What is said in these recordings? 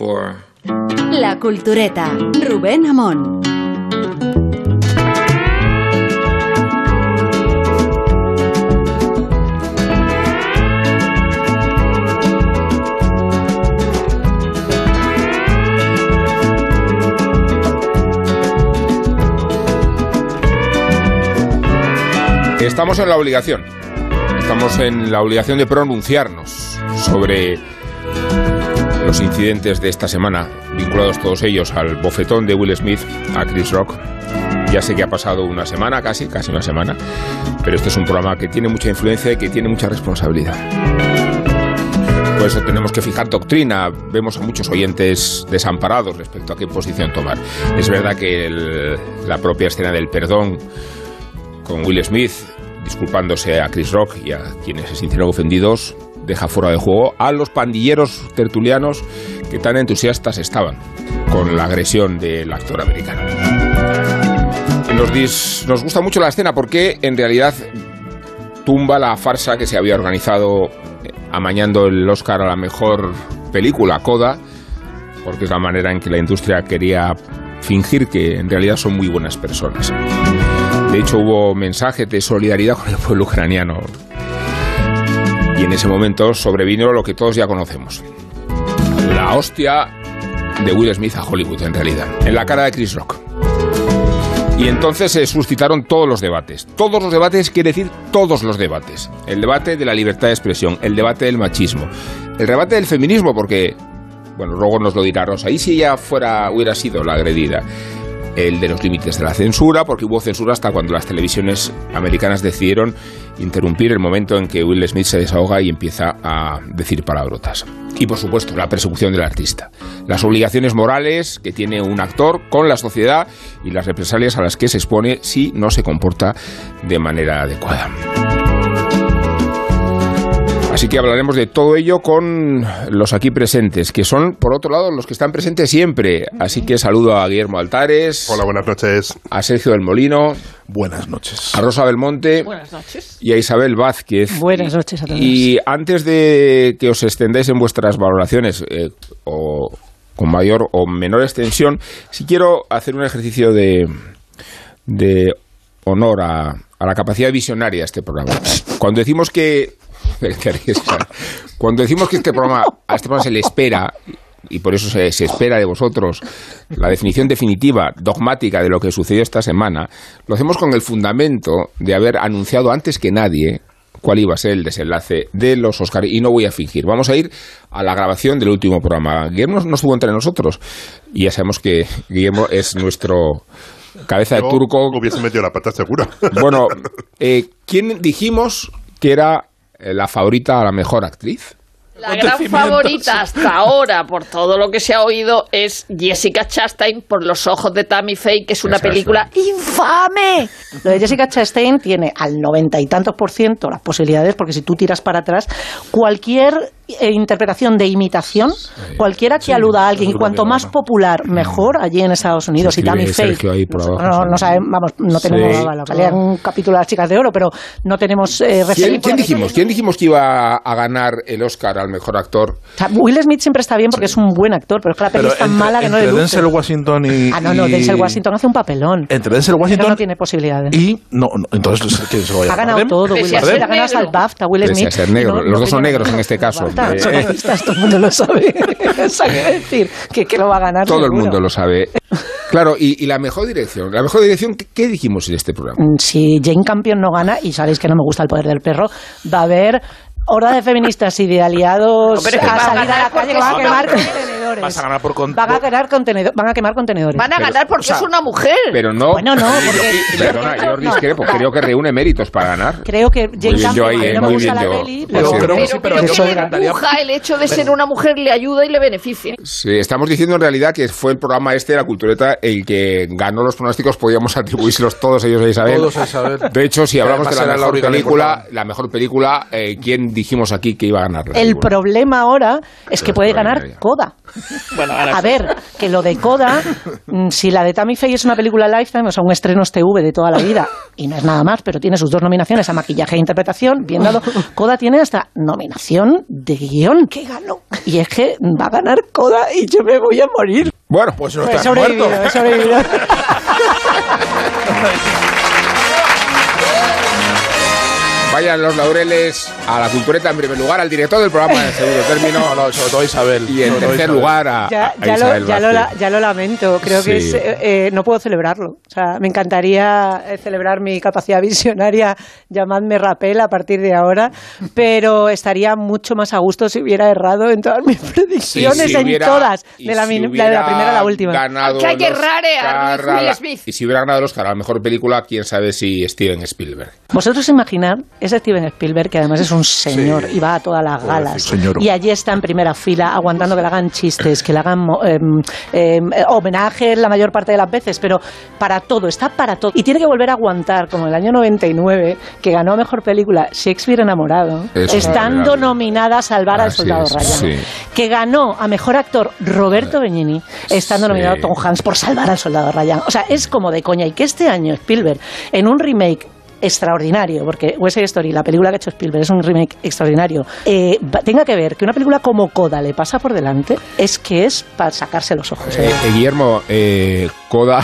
La Cultureta, Rubén Amón. Estamos en la obligación. Estamos en la obligación de pronunciarnos sobre los incidentes de esta semana, vinculados todos ellos al bofetón de Will Smith a Chris Rock. Ya sé que ha pasado una semana, casi, casi una semana, pero este es un programa que tiene mucha influencia y que tiene mucha responsabilidad. Por eso tenemos que fijar doctrina. Vemos a muchos oyentes desamparados respecto a qué posición tomar. Es verdad que la propia escena del perdón con Will Smith disculpándose a Chris Rock y a quienes se sintieron ofendidos, deja fuera de juego a los pandilleros tertulianos que tan entusiastas estaban con la agresión del actor americano. Nos, gusta mucho la escena porque en realidad tumba la farsa que se había organizado eh, amañando el Oscar a la mejor película, Coda, porque es la manera en que la industria quería fingir que en realidad son muy buenas personas. De hecho, hubo mensajes de solidaridad con el pueblo ucraniano. Y en ese momento sobrevino lo que todos ya conocemos. La hostia de Will Smith a Hollywood, en realidad. En la cara de Chris Rock. Y entonces se suscitaron todos los debates. Todos los debates quiere decir todos los debates. El debate de la libertad de expresión, el debate del machismo, el debate del feminismo, porque, bueno, luego nos lo dirá Rosa, y si ella fuera, hubiera sido la agredida, el de los límites de la censura, porque hubo censura hasta cuando las televisiones americanas decidieron interrumpir el momento en que Will Smith se desahoga y empieza a decir palabrotas. Y por supuesto, la persecución del artista. Las obligaciones morales que tiene un actor con la sociedad y las represalias a las que se expone si no se comporta de manera adecuada. Así que hablaremos de todo ello con los aquí presentes, que son, por otro lado, los que están presentes siempre. Así que saludo a Guillermo Altares. Hola, buenas noches. A Sergio del Molino. Buenas noches. A Rosa Belmonte. Buenas noches. Y a Isabel Vázquez. Buenas noches a todos. Y antes de que os extendáis en vuestras valoraciones, eh, o con mayor o menor extensión, sí quiero hacer un ejercicio de, de honor a, a la capacidad visionaria de este programa. Cuando decimos que cuando decimos que este programa a este programa se le espera y por eso se, se espera de vosotros la definición definitiva, dogmática de lo que sucedió esta semana, lo hacemos con el fundamento de haber anunciado antes que nadie cuál iba a ser el desenlace de los Oscars y no voy a fingir. Vamos a ir a la grabación del último programa. Guillermo no estuvo entre nosotros y ya sabemos que Guillermo es nuestro cabeza de turco. Hubiese metido la pata segura. Bueno, eh, ¿quién dijimos que era la favorita a la mejor actriz? La gran favorita hasta ahora, por todo lo que se ha oído, es Jessica Chastain por Los ojos de Tammy Faye, que es una película infame. Lo de Jessica Chastain tiene al noventa y tantos por ciento las posibilidades, porque si tú tiras para atrás, cualquier eh, interpretación de imitación, cualquiera que aluda a alguien, y cuanto más popular, mejor allí en Estados Unidos. Se Y Tammy Faye. Sergio ahí por abajo, no, no sabemos, vamos, no tenemos Sí. bueno, salía un capítulo de las chicas de oro, pero no tenemos eh, ¿Quién, referencia. quién dijimos? ¿Quién dijimos que iba a ganar el Oscar al mejor actor? O sea, Will Smith siempre está bien porque es un buen actor, pero es que la peli Pero es tan entre, mala que no le entre luce. Denzel Washington y. Ah, no, no, y- Denzel Washington hace un papelón. Entre Denzel Pero Washington no tiene posibilidades. y. No, no, entonces, ¿quién se lo va a Ha ganado todo, Will Smith. Ha ganado hasta el. BAFTA, Will Smith. ser negro. No, Los dos son negros en este caso. BAFTA, Eh, todo el mundo lo sabe. O sea, quiero decir que, que lo va a ganar Todo el seguro. mundo lo sabe. Claro, y, y la mejor dirección. La mejor dirección, ¿qué, qué dijimos en este programa? Mm, Si Jane Campion no gana, y sabéis que no me gusta el poder del perro, va a haber horda de feministas y de aliados No, pero es que a va salir a la calle que van a quemar contenedores. Vas a ganar por con- Van a quemar contenedores. Van a quemar contenedores. Van a Pero, ganar porque o sea, es una mujer. Pero no. Bueno, no, porque- perdona, yo discrepo. Creo que reúne méritos para ganar. Creo que Jane Campion, eh, no me gusta bien, la yo- peli, yo pero... el hecho de ser una mujer le ayuda y le beneficia. Sí, estamos diciendo en realidad que fue el programa este, la cultureta, el que ganó los pronósticos. Podíamos atribuírselos todos ellos a Isabel. Todos a Isabel. De hecho, si hablamos de la mejor película, la mejor película, eh, ¿quién dijimos aquí que iba a ganar? El problema ahora es que puede ganar. Coda. Bueno, ahora A sí. ver, que lo de Coda, mm, si la de Tammy Faye es una película Lifetime, o sea, un estreno TV de toda la vida, y no es nada más, pero tiene sus dos nominaciones a maquillaje e interpretación, bien dado, Coda tiene hasta nominación de guion que ganó. Y es que va a ganar Coda y yo me voy a morir. Bueno, Pues no He estás muerto. he sobrevivido. vayan los laureles a la cultureta en primer lugar, al director del programa en segundo término. No, no, sobre todo Isabel. Y en tercer Isabel. lugar a, Ya, a ya Isabel lo, ya, lo, ya lo lamento, creo que Sí. es, eh, eh, no puedo celebrarlo. O sea, me encantaría eh, celebrar mi capacidad visionaria, llamadme Rapel a partir de ahora, pero estaría mucho más a gusto si hubiera errado en todas mis predicciones, si en hubiera- todas, de la, si la de la primera a la última. ganado Que hay que a Will la- Smith. Y si hubiera ganado el Oscar a la mejor película, quién sabe si Steven Spielberg. Vosotros imaginad ese Steven Spielberg, que además es un señor y va a todas las galas, señor. y allí está en primera fila aguantando que le hagan chistes, que le hagan eh, homenajes la mayor parte de las veces, pero para todo, está para todo. Y tiene que volver a aguantar, como en el año 99, que ganó Mejor Película Shakespeare Enamorado, Es estando nominada a Salvar al Soldado es, Ryan, sí. que ganó a Mejor Actor Roberto Benigni, estando Sí. nominado Tom Hanks por Salvar al Soldado Ryan. O sea, es como de coña. Y que este año Spielberg, en un remake extraordinario, porque West Story, la película que ha hecho Spielberg, es un remake extraordinario, eh, tenga que ver que una película como Coda le pasa por delante, es que es para sacarse los ojos. ¿eh? Eh, eh, Guillermo, eh, Coda.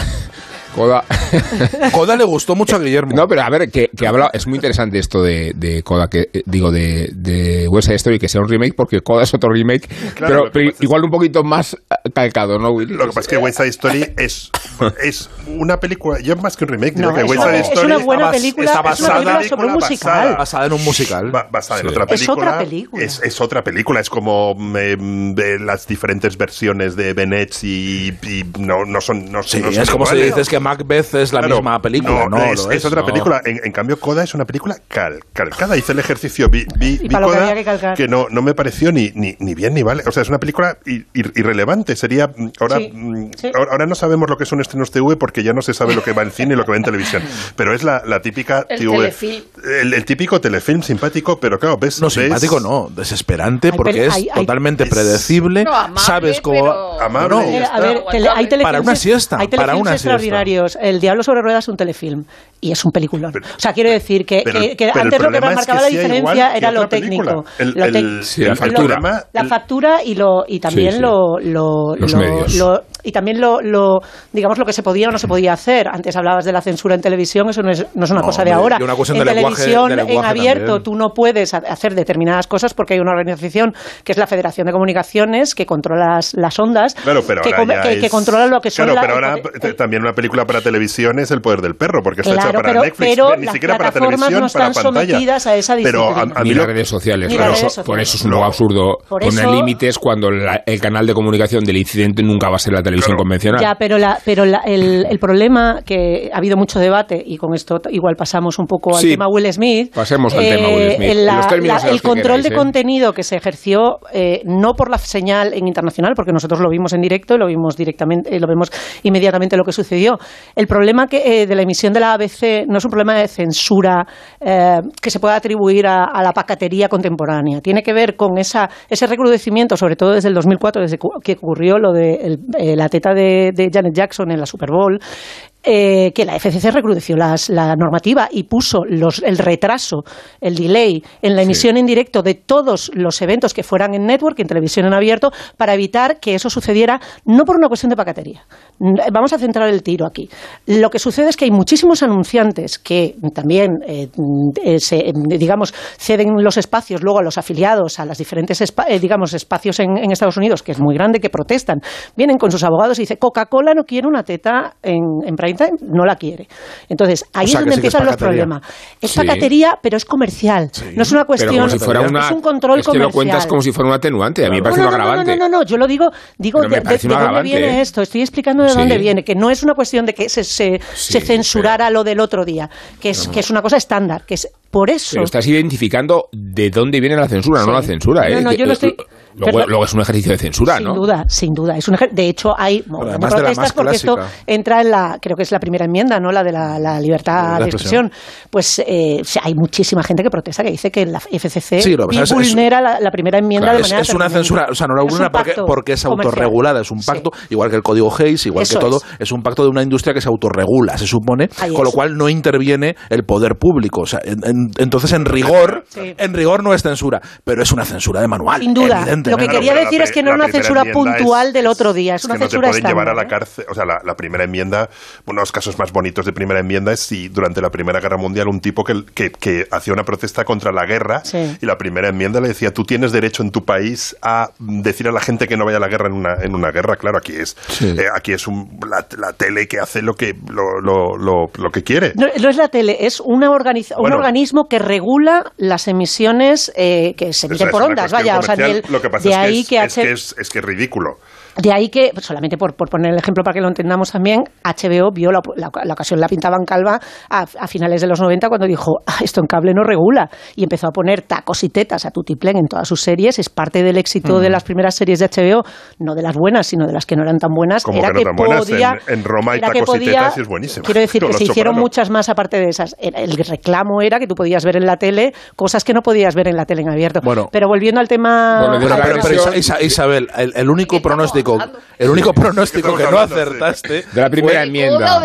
Coda. Coda le gustó mucho a Guillermo. No, pero a ver, que, que habla, es muy interesante esto de, de Coda, que eh, digo, de, de West Side Story, que sea un remake, porque Coda es otro remake, Claro, pero, es- igual un poquito más eh, calcado, ¿no, Will? Lo que pasa es que West Side Story es, es una película, yo más que un remake, No, que es West una- Side es Story una buena está bas- película, está es una basada- película sobre un musical. basada- Basada en un musical. ba- basada en Sí. otra Es película. otra película. Es, es otra película. Es como mm, de las diferentes versiones de Bennett y, y no, no son. No, Sí, no son es como si dices que Macbeth es la Claro, misma película. No, es, lo es otra no. película. En, en cambio, Coda es una película cal- calcada. Hice el ejercicio, vi, vi, que no, no me pareció ni, ni, ni bien ni vale. O sea, es una película ir- ir- irrelevante. Sería. mm, Ahora, Sí, mm, sí. ahora ahora no sabemos lo que son estrenos TV porque ya no se sabe lo que va en cine y lo que va en televisión. Pero es la, la típica El TV. telefilm. El, el típico telefilm simpático, pero claro, ves. No, ves- simpático no, desesperante Hay porque es hay- totalmente es- predecible. No, amable, sabes cómo pero- Amable. No, y Eh, a ver, tele- hay Para una siesta, hay para una siesta. El Diablo sobre ruedas es un telefilm y es un peliculón. Pero- o sea, quiero decir que, pero- que- que pero el antes lo que es marcaba que la diferencia era lo técnico. El- Lo tec- el- Sí, la factura. La y lo y también Sí, sí. lo, lo- Los lo- medios. lo- y también lo, lo digamos lo que se podía o no se podía hacer. Antes hablabas de la censura en televisión, eso no es, no es una No, cosa de ahora. una en de televisión, de en abierto, también. tú no puedes ha- hacer determinadas cosas porque hay una organización que es la Federación de Comunicaciones que controla las, las ondas, Claro, pero que, ahora come- ya que- que es- controla lo que son Claro, la- pero ahora el- t- también una película para televisión es El poder del perro, porque está hecha Claro, para pero- Netflix, pero ni siquiera para televisión, no están para pantalla. sometidas a esa Pero a, a mí lo- las redes sociales. Eso, redes por eso es un sociales. poco absurdo Por poner eso- límites cuando la- el canal de comunicación del incidente nunca va a ser la televisión Claro. convencional. Ya, pero, la, pero la- el, el problema que ha habido mucho debate y con esto igual pasamos un poco al Sí. tema Will Smith. eh, Pasemos al tema Will Smith, los el control queráis, de ¿eh? contenido que se ejerció eh, no por la señal en internacional, porque nosotros lo vimos en directo y lo vimos directamente, eh, lo vemos inmediatamente lo que sucedió. El problema que, eh, de la emisión de la ABC no es un problema de censura eh, que se pueda atribuir a, a la pacatería contemporánea. Tiene que ver con esa, ese recrudecimiento, sobre todo desde el 2004, desde que ocurrió lo de el- eh, la teta de Janet Jackson en la Super Bowl. Eh, que la FCC recrudeció las- la normativa y puso los, el retraso, el delay en la emisión en directo de todos los eventos que fueran en network, en televisión en abierto, para evitar que eso sucediera, no por una cuestión de pacatería. Vamos a centrar el tiro aquí. Lo que sucede es que hay muchísimos anunciantes que también, eh, eh, se, digamos, ceden los espacios luego a los afiliados, a los diferentes espa- eh, digamos, espacios en, en Estados Unidos, que es muy grande, que protestan. Vienen con sus abogados y dicen, Coca-Cola no quiere una teta en, en prime no la quiere. Entonces, ahí O sea, es donde sí que es empiezan los problemas. Es Sí. pacatería, pero es comercial. No es una cuestión... si fuera una, es un control es que comercial. lo cuentas como si fuera un atenuante. A mí me parece no, no, no, agravante. No, no, no, yo lo digo, digo de, dónde viene ¿eh? esto. Estoy explicando de dónde viene, que no es una cuestión de que se, se, censurara lo del otro día, que es, que es una cosa estándar, que es por eso. Pero estás identificando de dónde viene la censura, no la censura. ¿eh? No, no, yo no estoy- luego, es un ejercicio de censura, sin ¿no? duda, sin duda. Es un de hecho, hay bueno, protestas porque esto entra en la, creo que es la primera enmienda, ¿no? La de la, la libertad La de expresión. expresión. Pues eh, o sea, hay muchísima gente que protesta, que dice que la FCC Sí, lo que pasa es- es- vulnera la, la primera enmienda Claro, de es, manera es una permanente. censura, o sea, no la Es vulnera porque, porque es autorregulada, es un Sí. pacto, igual que el código Hayes, igual Eso que todo, es. es. un pacto de una industria que se autorregula, se supone, Ahí con lo es. cual no interviene el poder público. O sea, en- en- entonces, en rigor, Sí. en rigor no es censura, pero es una censura de manual. Sin duda. Lo que Claro, quería decir es que no era una censura puntual es- del otro día, es una que no censura te pueden llevar a la cárcel. O sea, la, la primera enmienda, uno de los casos más bonitos de primera enmienda es si durante la Primera Guerra Mundial un tipo que, que, que hacía una protesta contra la guerra Sí. y la primera enmienda le decía, tú tienes derecho en tu país a decir a la gente que no vaya a la guerra en una, en una guerra. Claro, aquí es, Sí. eh, aquí es un- la, la tele que hace lo que, lo, lo, lo, lo que quiere. No, no es la tele, es una organiza- un organismo que regula las emisiones eh, que se emiten por ondas. Vaya, o sea, ni el- lo que pasa de es ahí que, es H- que es, es que es ridículo. De ahí que, pues, solamente por, por poner el ejemplo para que lo entendamos también, HBO vio la, la- la ocasión, la pintaban calva a, a finales de los 90 cuando dijo, "Ah, esto en cable no regula. Y empezó a poner tacos y tetas a tutiplén en todas sus series. Es parte del éxito Mm. de las primeras series de HBO, no de las buenas, sino de las que no eran tan buenas. Como era que no tan buenas. podía, En- en Roma que tacos y podía- tetas y es buenísima. Quiero decir que se hicieron muchas más aparte de esas. El reclamo era que tú podías ver en la tele cosas que no podías ver en la tele en abierto. Bueno. pero volviendo al tema... Bueno, de Pero, la pero- Isabel, el, el único ¿De qué estamos pronóstico, el único pronóstico ¿De qué que no acertaste De la primera fue- enmienda.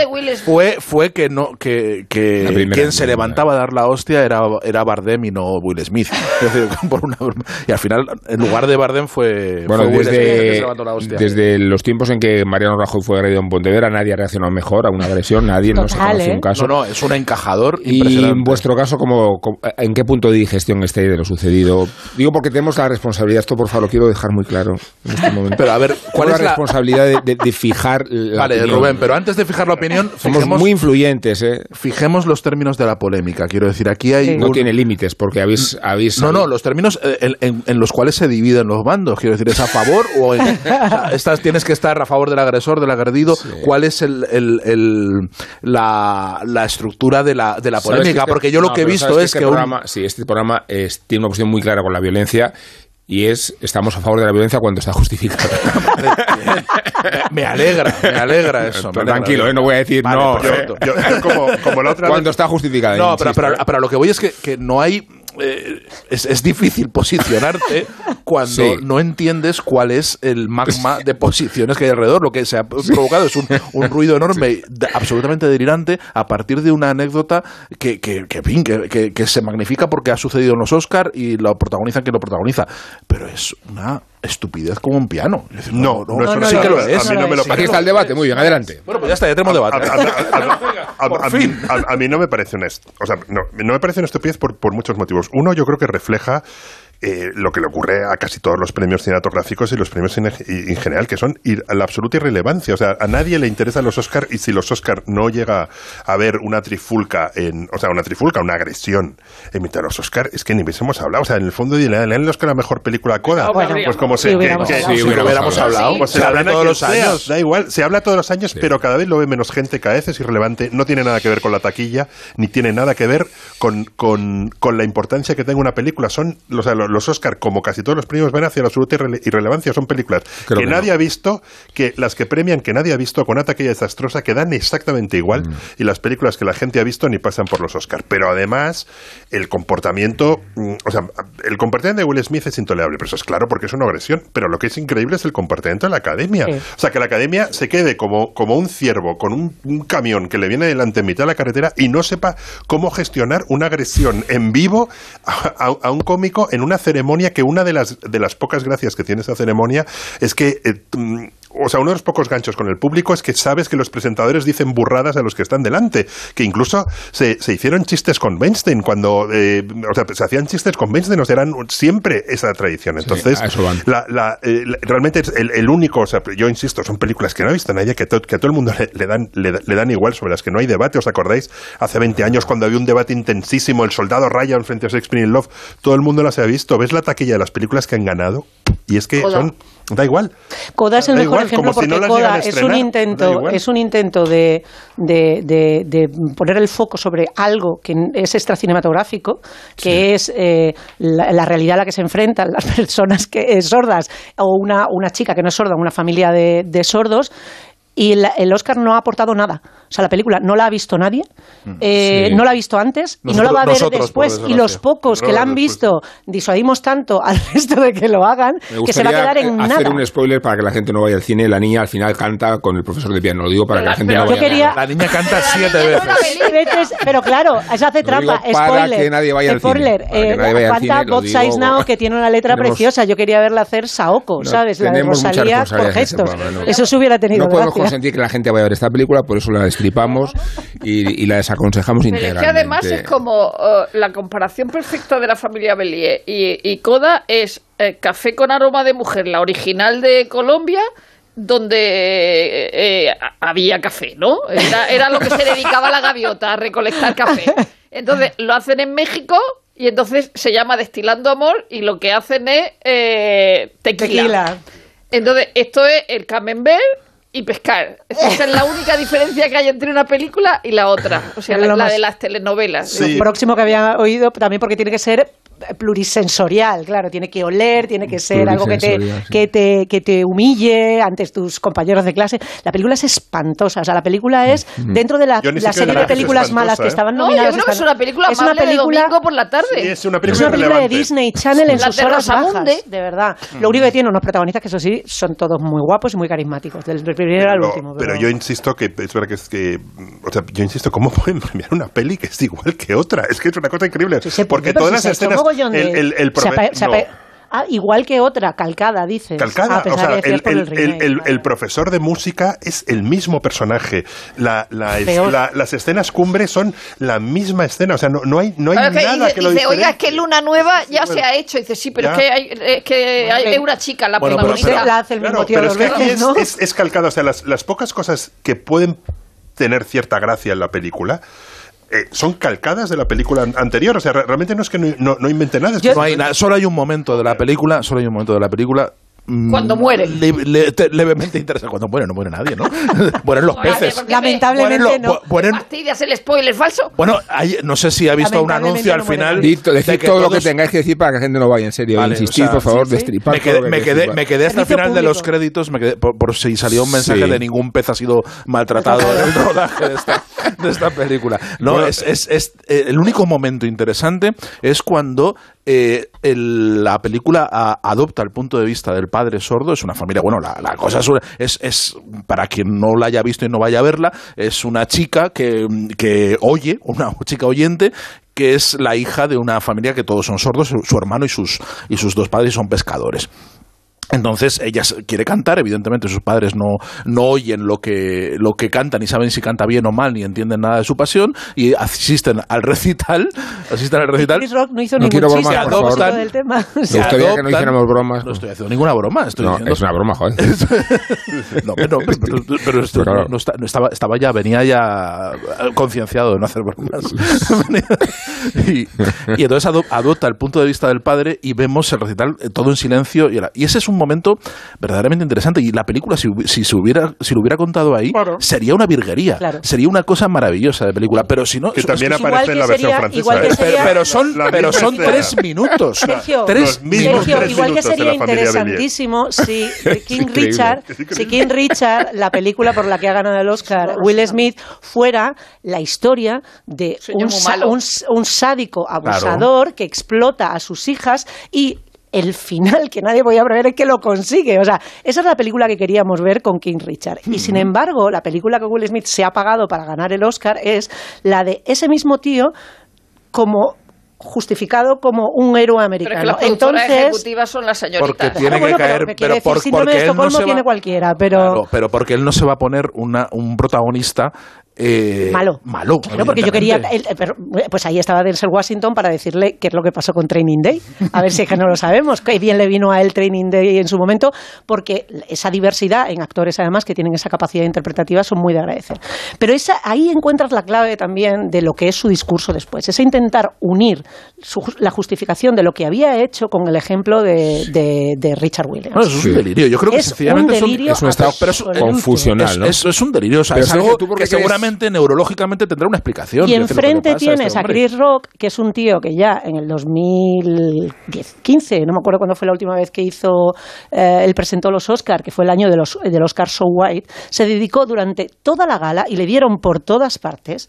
Fue, fue que no que, que quien se enmienda. levantaba a dar la hostia era, era Bardem y no Will Smith. Es decir, por una broma. y al final, en lugar de Bardem fue, Bueno, fue Will Smith el que se desde, levantó la hostia. desde los tiempos en que Mariano Rajoy fue agredido en Pontevedra, nadie ha reaccionado mejor a una agresión, nadie, no se Total, conoce ¿eh? un caso. no, no, es un encajador Y en vuestro caso, ¿cómo, cómo- ¿en qué punto de digestión estáis de lo sucedido? Digo porque tenemos la responsabilidad, esto por favor lo quiero dejar muy claro en este momento. Pero a ver, ¿cuál es la responsabilidad de, de- de fijar la Vale, opinión. Rubén, pero antes de fijar la opinión, Somos fijemos, muy influyentes, ¿eh? fijemos los términos de la polémica. Quiero decir, aquí hay Sí. No tiene límites, porque habéis... habéis No, no, los términos eh, en, en- en los cuales se dividen los bandos. Quiero decir, ¿es a favor o en- o sea, estás, tienes que estar a favor del agresor, del agredido? ¿Cuál es el, el- el- la, la estructura de la, de la polémica? este- Porque yo lo no, que he visto es este que un- programa, sí, este programa es- tiene una cuestión muy clara con la violencia y es estamos a favor de la violencia cuando está justificada. me alegra, me alegra eso. me alegra. Tranquilo, ¿eh? no voy a decir Vale, no. Yo, yo como, como la otra vez- Cuando está justificada. No, pero, pero- ¿eh? lo que voy es que, que no hay. Eh, es, es difícil posicionarte cuando Sí. no entiendes cuál es el magma de posiciones que hay alrededor. Lo que se ha provocado es un, un ruido enorme, de- absolutamente delirante, a partir de una anécdota que, que, que, que, que- que se magnifica porque ha sucedido en los Oscar y lo protagonizan quien lo protagoniza. Pero es una estupidez como un piano. Decir, No, no, no, es no, una sí que lo estupidez. es. A mí no me lo Aquí está el debate, muy bien, adelante. Bueno, pues ya está, ya tenemos debate. A, mí no me parece una o sea, no, no me parece una estupidez por, por muchos motivos. Uno, yo creo que refleja eh, lo que le ocurre a casi todos los premios cinematográficos y los premios en, general, que son ir- la absoluta irrelevancia. O sea, a nadie le interesan los Oscar y si los Oscar no llega a ver una trifulca, en, o sea, una trifulca, una agresión en mitad de los Oscar, es que ni hubiésemos hablado. O sea, en el fondo, le dan el Oscar a la mejor película a Coda. Bueno, pues como sí se... que- hubiéramos que- hablado. Hubiéramos hablado. pues se, Se habla habla todos los años. Da igual, se habla todos los años, pero cada vez lo ve menos gente, cada vez es irrelevante, no tiene nada que ver con la taquilla, ni tiene nada que ver con, con, con la importancia que tenga una película. Son, o sea, los, los Oscar, como casi todos los premios, van hacia la absoluta irrele- irrelevancia. Son películas Creo que, que nadie no. ha visto, que las que premian que nadie ha visto con una taquilla desastrosa, que dan exactamente igual, Mm. y las películas que la gente ha visto ni pasan por los Oscar. Pero además, el comportamiento, mm, o sea, el comportamiento de Will Smith es intolerable, pero eso es claro porque es una agresión. Pero lo que es increíble es el comportamiento de la academia. Sí. O sea, que la academia se quede como, como un ciervo con un, un camión que le viene delante en mitad de la carretera y no sepa cómo gestionar una agresión en vivo a, a- a un cómico en una ceremonia que una de las, de las pocas gracias que tiene esa ceremonia es que... eh, mm, o sea, uno de los pocos ganchos con el público es que sabes que los presentadores dicen burradas a los que están delante. Que incluso se, se hicieron chistes con Weinstein cuando. eh, o sea, se hacían chistes con Weinstein, o sea, eran siempre esa tradición. Entonces, la- la- eh, la- realmente es el, el único, o sea, yo insisto, son películas que no ha visto nadie, que, to- que a todo el mundo le, le dan, le, da- le dan igual, sobre las que no hay debate. ¿Os acordáis? Hace 20 años, cuando había un debate intensísimo, el soldado Ryan frente a Shakespeare in Love, todo el mundo las ha visto. ¿Ves la taquilla de las películas que han ganado? Y es que Coda. son... Da igual. Coda es el Da mejor igual, ejemplo si porque no las Coda es un estrenar, intento, es un intento de, de, de- de poner el foco sobre algo que es extracinematográfico, que es eh, la, la realidad a la que se enfrentan las personas que eh, sordas o una, una chica que no es sorda, una familia de sordos. Y la- el Oscar no ha aportado nada. O sea, la película no la ha visto nadie, eh, Sí. no la ha visto antes y no la Nosotros- va a ver nosotros, después. Y los pocos que No, la han después. visto disuadimos tanto al resto de que lo hagan que se va a quedar en hacer nada. un spoiler para que la gente no vaya al cine. La niña al final canta con el profesor de piano. Lo digo para que la gente Pero no vaya a quería- La niña canta siete veces. pero claro, eso hace trampa. para Spoiler. que nadie vaya al cine. Spoiler. Para que Eh, nadie vaya al canta cine, lo God digo, Size Now, que tiene una letra Tenemos- preciosa. Yo quería verla hacer Saoko, No, ¿sabes? La de Rosalía por gestos. Eso se hubiera tenido No consentir que la gente vaya a ver esta película, por eso la destripamos y, y la desaconsejamos Pero es íntegramente. que además es como eh, la comparación perfecta de la familia Bellier y, y Coda es eh, Café con aroma de mujer, la original de Colombia, donde eh, a- había café, ¿no? Era, era lo que se dedicaba la gaviota, a recolectar café. Entonces lo hacen en México y entonces se llama Destilando Amor y lo que hacen es eh, Tequila. entonces, esto es el camembert y pescar. Esa es la única diferencia que hay entre una película y la otra. O sea, la, de las telenovelas. Sí. Lo próximo que había oído también porque tiene que ser plurisensorial, claro, tiene que oler, tiene que ser algo que te, sí. que te que te humille ante tus compañeros de clase. La película es espantosa, o sea, la película es dentro de la, la serie de películas malas que ¿eh? estaban No, yo nominadas. creo que es una película es una de película domingo por la tarde. Sí, es una Es película, una película de. Disney Channel en La sus de horas bajas, de verdad. Lo único que tiene unos protagonistas que eso sí son todos muy guapos y muy carismáticos, del primero al Pero, último. pero yo insisto que es verdad que es que o sea, yo insisto cómo pueden premiar una peli que es igual que otra es que es una cosa increíble Sí, sí, porque todas si las escenas mogollón de- el, el, el se ape- no, Ah, igual que otra, calcada, dices. calcada Ah, o sea que el, el, el remake, el- el- vale. el profesor de música es el mismo personaje la, la, la- las escenas cumbre son la misma escena o sea no, no hay no hay que nada dice, que lo dice, oiga, es diferencie". que Luna Nueva ya bueno. se ha hecho. Dice, sí, pero Ya. es que hay, es que hay- que- es una chica la Bueno, pero- protagonista. la hace el mismo tío pero es que aquí ¿no? es, es calcado. O sea, las, las pocas cosas que pueden tener cierta gracia en la película eh, son calcadas de la película an- anterior. O sea, re- realmente no es que no, no, no invente nada. es que No hay nada, solo hay un momento de la película, solo hay un momento de la película. Mm, Cuando muere. le- le- te- levemente interesante. Cuando muere, no muere nadie, ¿no? mueren los peces. ¿por qué me- Lamentablemente Mueren lo- no. mu- mueren- fastidias el spoiler falso? bueno, hay- no sé si ha visto un anuncio al no final. Did- decid de que todo lo que tengáis que decir para que la gente no vaya en serio. Vale, Insistir, o sea, por favor, sí, sí. destripar Me quedé, me, quedé, destripar. me quedé hasta el final de los créditos, me quedé- por, por si salió un mensaje Sí. de ningún pez ha sido maltratado en el rodaje de esta, de esta película. No, Bueno, es, es- es- eh, el único momento interesante es cuando eh, el- la película adopta el punto de vista del padre sordo. Es una familia, bueno, la, cosa es, es, para quien no la haya visto y no vaya a verla, es una chica que, que oye, una chica oyente, que es la hija de una familia que todos son sordos, su, su hermano y sus, y sus dos padres son pescadores. Entonces ella quiere cantar, evidentemente sus padres no, no oyen lo que, lo que canta, ni saben si canta bien o mal, ni entienden nada de su pasión, y asisten al recital, asisten al recital. Chris Rock no hizo No ningún quiero bromas, por propósito favor. del tema. Me que no adoptan- hiciéramos bromas. No estoy haciendo ninguna broma, estoy No, diciendo es una broma, joder. no, pero, pero, pero- pero esto Claro. no, no está- no estaba, estaba ya, venía ya eh, concienciado de no hacer bromas. y, y entonces ado- adopta el punto de vista del padre y vemos el recital eh, todo en silencio. Y, era- y ese es un momento verdaderamente interesante. Y la película, si, si, se hubiera, si lo hubiera contado ahí, Claro. sería una virguería. Claro. Sería una cosa maravillosa de película. Pero si no. Que también es- aparece en la versión sería- francesa. igual que ¿eh? pero, sería- pero son, La pero son tres minutos. Sergio, tres Los mismos minutos. Sergio, tres igual que sería interesantísimo si King increíble. Richard, si King Richard, la película por la que ha ganado el Oscar Will Smith, fuera la historia de un, un, un sádico abusador que explota a sus hijas y el final que nadie podía prever es que lo consigue. O sea, esa es la película que queríamos ver con King Richard. Y sin embargo, la película que Will Smith se ha pagado para ganar el Oscar es la de ese mismo tío como justificado como un héroe Pero es americano. que las productoras Entonces, ejecutivas son las señoritas. Porque tiene Ah, bueno, que pero caer, pero por- porque él no se va- tiene cualquiera, pero Claro, pero porque él no se va a poner una, un protagonista eh, malo. Malo. Claro, porque yo quería. el- pero, pues ahí estaba Denzel Washington para decirle qué es lo que pasó con Training Day. A ver si es que no lo sabemos. Qué bien le vino a él Training Day en su momento, porque esa diversidad en actores, además, que tienen esa capacidad interpretativa, son muy de agradecer. Pero esa, ahí encuentras la clave también de lo que es su discurso después. Ese intentar unir su- la justificación de lo que había hecho con el ejemplo de, de- de Richard Williams. No, eso es Sí. un delirio. Yo creo que Es un sencillamente es un- delirio es un estado confusional, ¿no? Es, es un delirio, o sea, Pero es algo ¿tú por que crees? Seguramente neurológicamente tendrá una explicación. Y enfrente tienes este a hombre. Chris Rock, que es un tío que ya en el 2015, no me acuerdo cuándo fue la última vez que hizo, eh, él presentó los Oscar, que fue el año de los, del Oscar So White, se dedicó durante toda la gala y le dieron por todas partes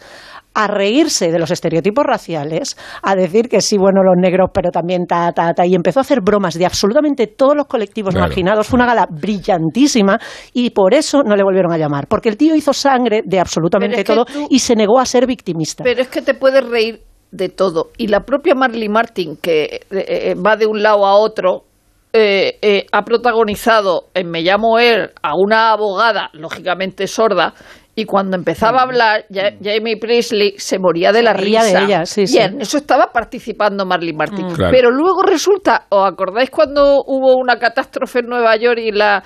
a reírse de los estereotipos raciales, a decir que sí, bueno, los negros, pero también ta, ta, ta, y empezó a hacer bromas de absolutamente todos los colectivos Claro. marginados. Fue una gala brillantísima y por eso no le volvieron a llamar, porque el tío hizo sangre de absolutamente todo tú- y se negó a ser victimista. Pero es que te puedes reír de todo. Y la propia Marley Martin, que eh, eh, va de un lado a otro, eh, eh, ha protagonizado en Me llamo él a una abogada, lógicamente sorda, y cuando empezaba a hablar, ya- Jamie Priestley se moría de la reía de risa. ella, sí, y sí. en eso estaba participando Marley Martin. Claro. Pero luego resulta, ¿os acordáis cuando hubo una catástrofe en Nueva York y la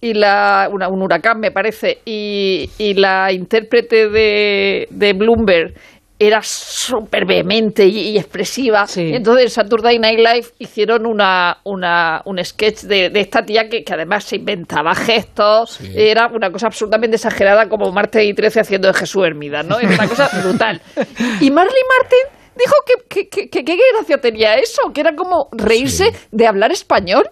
y la una- un huracán me parece y, y la intérprete de, de Bloomberg era súper vehemente y, y expresiva. Sí. Entonces en Saturday Night Live hicieron una, una, un sketch de, de esta tía que, que además se inventaba gestos. Era una cosa absolutamente exagerada como Martes y 13 haciendo de Jesús Hermida, ¿no? Era una cosa brutal. Y Marley Martin dijo que que- que- que qué gracia tenía eso, que era como reírse de hablar español.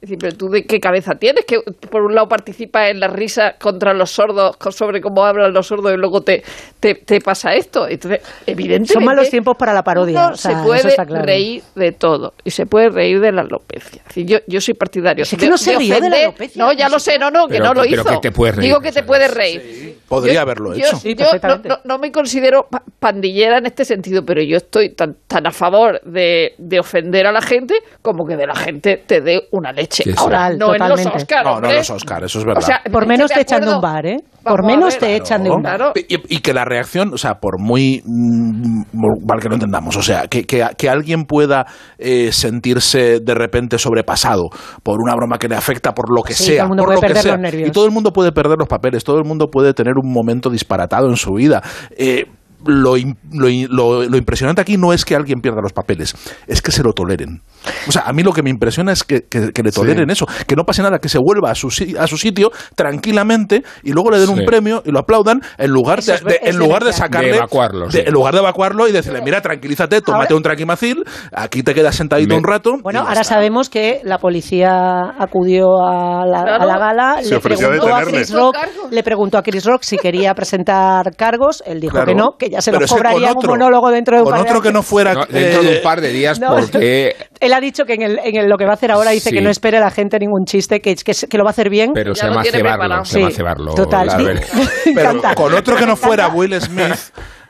Decir, pero tú de qué cabeza tienes, que por un lado participas en la risa contra los sordos, sobre cómo hablan los sordos y luego te, te, te pasa esto. Entonces, evidentemente... Son malos tiempos para la parodia. uno o sea, se eso puede está claro. reír de todo y se puede reír de la alopecia. Es decir, yo, yo soy partidario. Es que no se rió de la alopecia, No, ya lo sé, no, no, que Pero- no lo pero hizo. que te puedes reír, Digo que te puedes reír. Podría Yo- haberlo yo- hecho. Sí, yo no, perfectamente. no- no me considero pa- pandillera en este sentido, pero yo estoy tan, tan a favor de, de ofender a la gente como que de la gente te dé una leche. Sí, sí. Ahora, Total, no en los totalmente. Oscar, No, no hombre. los Oscar, eso es verdad. O sea, Por menos que te echan de un bar, ¿eh? Por menos ver. te echan de un bar. Claro. Y, y que la reacción, o sea, por muy. mm, Vale, que no entendamos, o sea, que, que, que alguien pueda eh, sentirse de repente sobrepasado por una broma que le afecta por lo que Sí, sea. todo el mundo por puede lo que perder sea. los nervios. Y todo el mundo puede perder los papeles, todo el mundo puede tener un momento disparatado en su vida. Eh, lo, im- lo, lo- lo impresionante aquí no es que alguien pierda los papeles, es que se lo toleren. O sea, a mí lo que me impresiona es que, que- que le toleren eso, que no pase nada, que se vuelva a su, a su sitio tranquilamente y luego le den Sí. un premio y lo aplaudan en lugar de, en lugar de sacarle De evacuarlo, sí. en lugar de evacuarlo y decirle mira tranquilízate tómate Ahora- un traquimacil aquí te quedas sentadito Me- un rato Bueno, ahora está. sabemos que la policía acudió a la, Claro. a la gala, Se le a preguntó a. Chris Rock, le preguntó a Chris Rock si quería presentar cargos, él dijo Claro. que no, que ya se los con cobraría un monólogo dentro de un con par de otro que no años. fuera No, dentro de un par de días, No, porque. Él ha dicho que en, el, en el- lo que va a hacer ahora dice Sí. que no espere a la gente ningún chiste, que, que, que lo va a hacer bien. Pero Ya se lo llama cebarlo. Se llama Sí, cebarlo. total. pero con otro que no fuera. Will Smith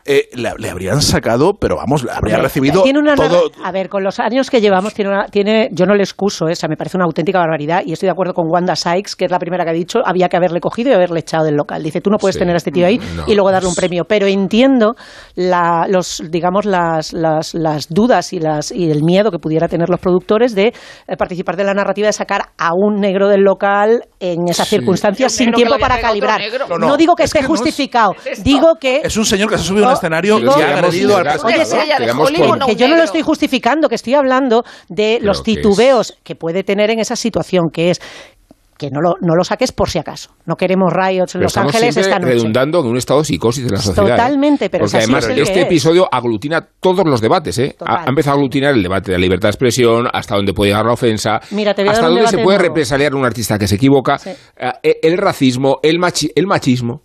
eh, le, le habrían sacado pero vamos le habría recibido tiene una narra- todo a ver con los años que llevamos tiene una, tiene yo no le excuso ¿eh? o sea me parece una auténtica barbaridad y estoy de acuerdo con Wanda Sykes que es la primera que ha dicho había que haberle cogido y haberle echado del local dice tú no puedes Sí. tener a este tío ahí No, y luego darle un premio pero entiendo la, los digamos las, las, las dudas y las y el miedo que pudiera tener los productores de eh, participar de la narrativa de sacar a un negro del local en esas Sí. circunstancias Un sin tiempo para calibrar. No, no, no, digo que es esté que no es- justificado digo que es un señor que se ha subido a un No, escenario y ha agredido al no que yo no lo estoy justificando, que estoy hablando de los que es- titubeos que puede tener en esa situación, que es que no lo, no lo saques por si acaso. No queremos riots en Pero Los estamos Ángeles siempre esta noche. redundando en un estado de psicosis de la sociedad. ¿eh? Totalmente, pero es Porque así, además es este es. episodio aglutina todos los debates. ¿eh? Ha, ha empezado a aglutinar el debate de la libertad de expresión, hasta dónde puede llegar la ofensa, Mira, te voy a hasta dónde se puede nuevo. represaliar a un artista que se equivoca, Sí. eh, el racismo, el, machi- el machismo.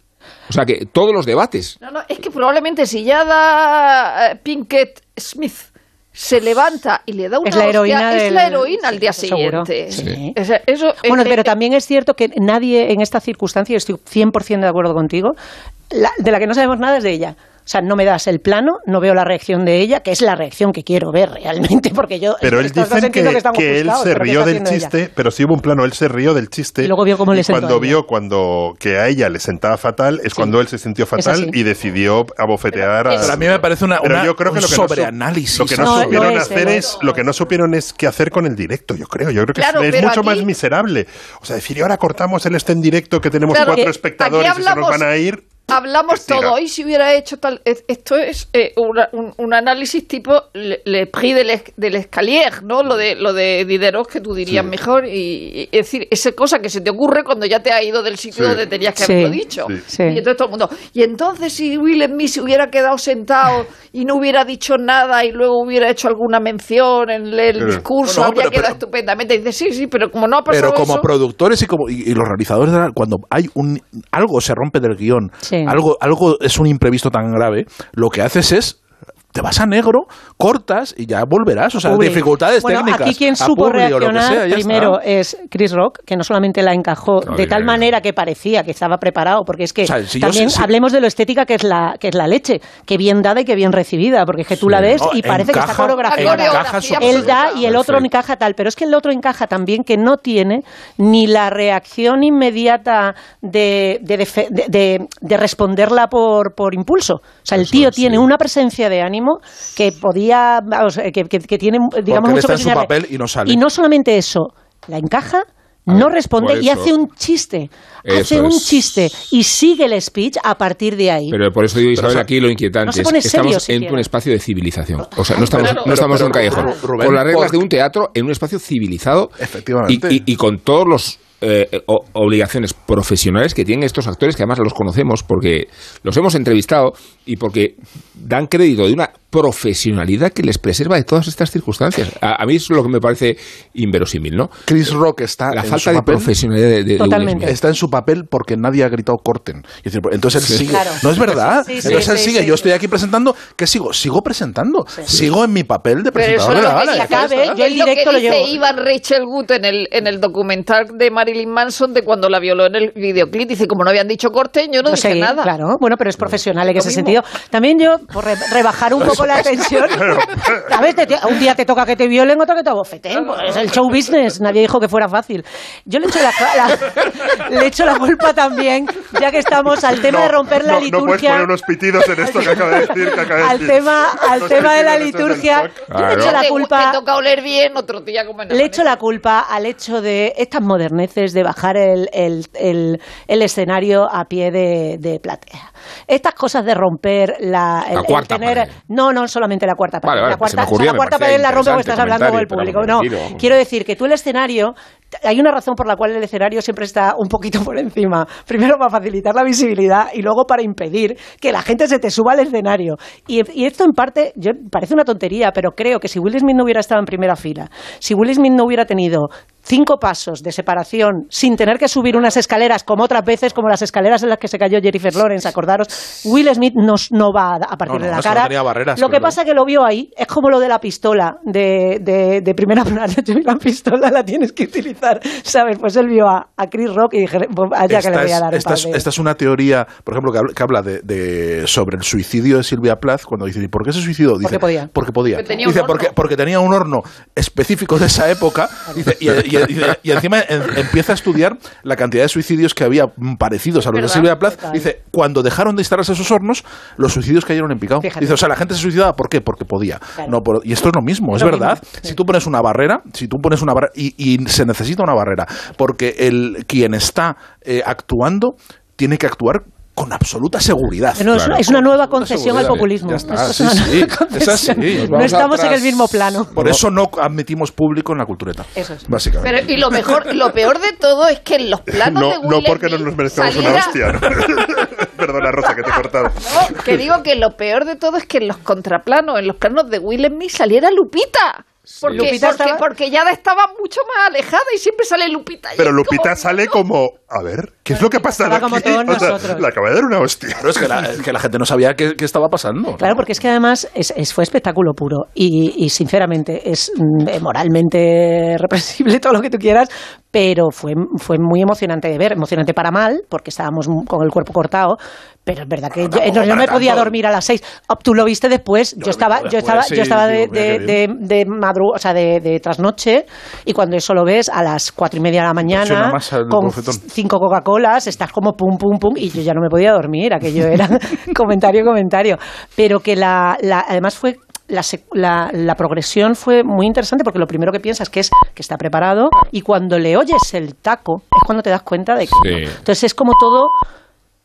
O sea que todos los debates. No, no, es que probablemente si ya da eh, Pinkett Smith se levanta y le da una Es la heroína hostia, es del- la heroína al día siguiente. Sí. Eso, Bueno, pero también es cierto que nadie en esta circunstancia, y estoy 100% de acuerdo contigo, la- de la que no sabemos nada es de ella. O sea, no me das el plano, no veo la reacción de ella, que es la reacción que quiero ver realmente, porque yo... Pero él dice que, que él se pero ¿qué rió del ella? chiste, pero sí hubo un plano, él se rió del chiste. Y luego vio cómo le sentó cuando a ella. vio cuando que a ella le sentaba fatal, es cuando él se sintió fatal y decidió abofetear a... Pero a mí me parece una, Pero una- yo creo que un lo que no sobreanálisis. Lo que no, No, lo supieron es, hacer es, lo que no supieron es qué hacer con el directo, yo creo. Yo creo que Claro, es, es pero mucho aquí- más miserable. O sea, decir, y ahora cortamos el este en directo que tenemos Claro, cuatro que espectadores y se nos van a ir. Hablamos Estira. todo. Y si hubiera hecho tal. es- Esto es eh, una- un, un análisis tipo Le, le Prix del, es- del Escalier, ¿no? Lo de, lo de Diderot, que tú dirías mejor. Y, y- es decir, esa cosa que se te ocurre cuando ya te has ido del sitio Sí. donde tenías que Sí. haberlo dicho. Sí. Sí. Y entonces todo el mundo. Y entonces, si Will Smith se hubiera quedado sentado y no hubiera dicho nada y luego hubiera hecho alguna mención en el Pero- discurso, Bueno, habría pero- quedado pero- estupendamente. Y dice, sí, sí, pero como no ha pasado Pero como eso, productores y como y, y los realizadores, de la- cuando hay un algo se rompe del guion, Sí. Algo algo es un imprevisto tan grave, lo que haces es te vas a negro, cortas y ya volverás. O sea, Publi. dificultades bueno, técnicas. Aquí quien supo Publi reaccionar sea, primero está. es Chris Rock, que no solamente la encajó No, de tal manera que parecía que estaba preparado, porque es que O sea, si yo también sé- hablemos de lo estética que es la que es la leche, que bien dada y que bien recibida, porque es que tú Sí. la ves No, y parece que está encaja- coreografiada. encaja Él da y el otro encaja tal, pero es que el otro encaja también que no tiene ni la reacción inmediata de, de, defe- de- de- de responderla por, por impulso. O sea, el Eso, tío sí. tiene una presencia de ánimo que podía, vamos, eh, que, que- que tiene, digamos, mucho está que en su enseñarle. papel y no sale. Y no solamente eso, la encaja. A No ver, responde y hace un chiste. Eso hace un es. chiste y sigue el speech a partir de ahí. Pero por eso digo, Isabel, aquí lo inquietante no se es pone que estamos serio en un espacio de civilización. O sea, no estamos, Claro. no estamos en un callejón. Rubén, con las reglas por- de un teatro en un espacio civilizado. Efectivamente. Y, y- y con todos los eh, obligaciones profesionales que tienen estos actores, que además los conocemos porque los hemos entrevistado y porque dan crédito de una profesionalidad que les preserva de todas estas circunstancias. A, a mí es lo que me parece inverosímil, ¿no? Chris Rock está La en falta su de papel. profesionalidad de, de- de Will Totalmente. Smith. Está en su papel porque nadie ha gritado corten. Entonces él Sí. sigue. Claro. No es verdad. Sí, sí, entonces él sí, sigue. sí, Yo sí. estoy aquí presentando. ¿Qué sigo? Sigo presentando. Sigo en mi papel de Pero eso presentador de la lo que gala. acabe, yo el Es lo directo que lo dice llevo. Ivan Rachel Wood en el, en el documental de Marilyn Manson de cuando la violó en el videoclip. Dice, como no habían dicho corte, yo no Yo dije sé, nada. Claro, bueno, pero es profesional en Lo ese mismo. sentido. También yo, por re- rebajar un poco la tensión, a veces te- un día te toca que te violen, otro que te abofeten. Pues es el show business, nadie dijo que fuera fácil. Yo le echo la, la- le echo la culpa también, ya que estamos al tema No, de romper la no, No puedes liturgia. poner unos pitidos en esto que acaba de decir. Que acaba de al decir. tema, al tema de la liturgia, yo le echo la culpa. Te toca oler bien, otro día como en Le echo la culpa al hecho de estas moderneces de bajar el, el- el- el escenario a pie de, de platea. Estas cosas de romper la, el- La el cuarta tener- pared. No, no solamente la cuarta pared. Vale, vale, la pues cuarta, me ocurría, o sea, la cuarta pared la rompe porque estás hablando con el público. No, quiero decir que tú el escenario, hay una razón por la cual el escenario siempre está un poquito por encima. Primero para facilitar la visibilidad y luego para impedir que la gente se te suba al escenario. Y, y esto en parte yo, parece una tontería, pero creo que si Will Smith no hubiera estado en primera fila, si Will Smith no hubiera tenido cinco pasos de separación sin tener que subir unas escaleras como otras veces, como las escaleras en las que se cayó Jennifer Lawrence, acordaros, Will Smith no, no va a, partir No, no, de la cara. tenía barreras, lo que claro. pasa que lo vio ahí, es como lo de la pistola de, de, de primera plana. La pistola la tienes que utilizar, ¿sabes? Pues él vio a, a Chris Rock y dije, pues allá que le voy a dar esta, es, esta es una teoría, por ejemplo, que habla, que habla de, de- sobre el suicidio de Silvia Plath, cuando dice, ¿y por qué se suicidó? Dice, Porque podía. Porque podía. Porque tenía un dice, horno. porque, porque tenía un horno específico de esa época, dice, y, y- y- y encima en- empieza a estudiar la cantidad de suicidios que había parecidos a los de. Silvia Plath. Total. Dice, cuando dejaron de instalarse esos hornos, los suicidios cayeron en picado. Fíjate. Dice, o sea, la gente se suicidaba, ¿por qué? Porque podía. Claro. No por- y esto es lo mismo, Es es, lo verdad. mismo, sí. Si tú pones una barrera, si tú pones una barrera, y, y se necesita una barrera, porque el quien está eh, actuando tiene que actuar con absoluta seguridad. No, es- Claro, es una con nueva concesión al populismo. Es. Nos No estamos en el mismo plano. Por eso no admitimos público en la cultureta. Eso es. Básicamente. Pero, y lo mejor, lo peor de todo es que en los planos de No, Will no porque no nos merezcamos saliera- una hostia. ¿no? Perdona, Rosa, que te he cortado. No, que digo que lo peor de todo es que en los contraplanos, en los planos de Will Smith saliera Lupita. Porque, Lupita porque, estaba- porque ya estaba mucho más alejada y siempre sale Lupita. y Pero es Lupita como, sale no. como a ver, ¿qué es lo que ha pasado Estaba como aquí? todos O sea, nosotros. le acaba de dar una hostia. Pero es que la, que la gente no sabía qué, qué estaba pasando. Claro, porque es que además es, es- fue espectáculo puro y, y, sinceramente es mm, moralmente represible todo lo que tú quieras, pero fue, fue muy emocionante de ver, emocionante para mal, porque estábamos con el cuerpo cortado, pero es verdad que yo, tampoco no, yo me para podía tanto. dormir a las seis. Oh, Tú lo viste después, yo, lo estaba, vi yo después, estaba, sí, yo estaba de, digo, de, de, de madru- o sea, de, de trasnoche y cuando eso lo ves a las cuatro y media de la Suena mañana más al con. Cinco Coca-Colas, estás como pum, pum, pum, y yo ya no me podía dormir, aquello era comentario, comentario. Pero que la, la- además fue, la, la, la progresión fue muy interesante porque lo primero que piensas que es que está preparado y cuando le oyes el taco es cuando te das cuenta de que... Sí. no. Entonces es como todo...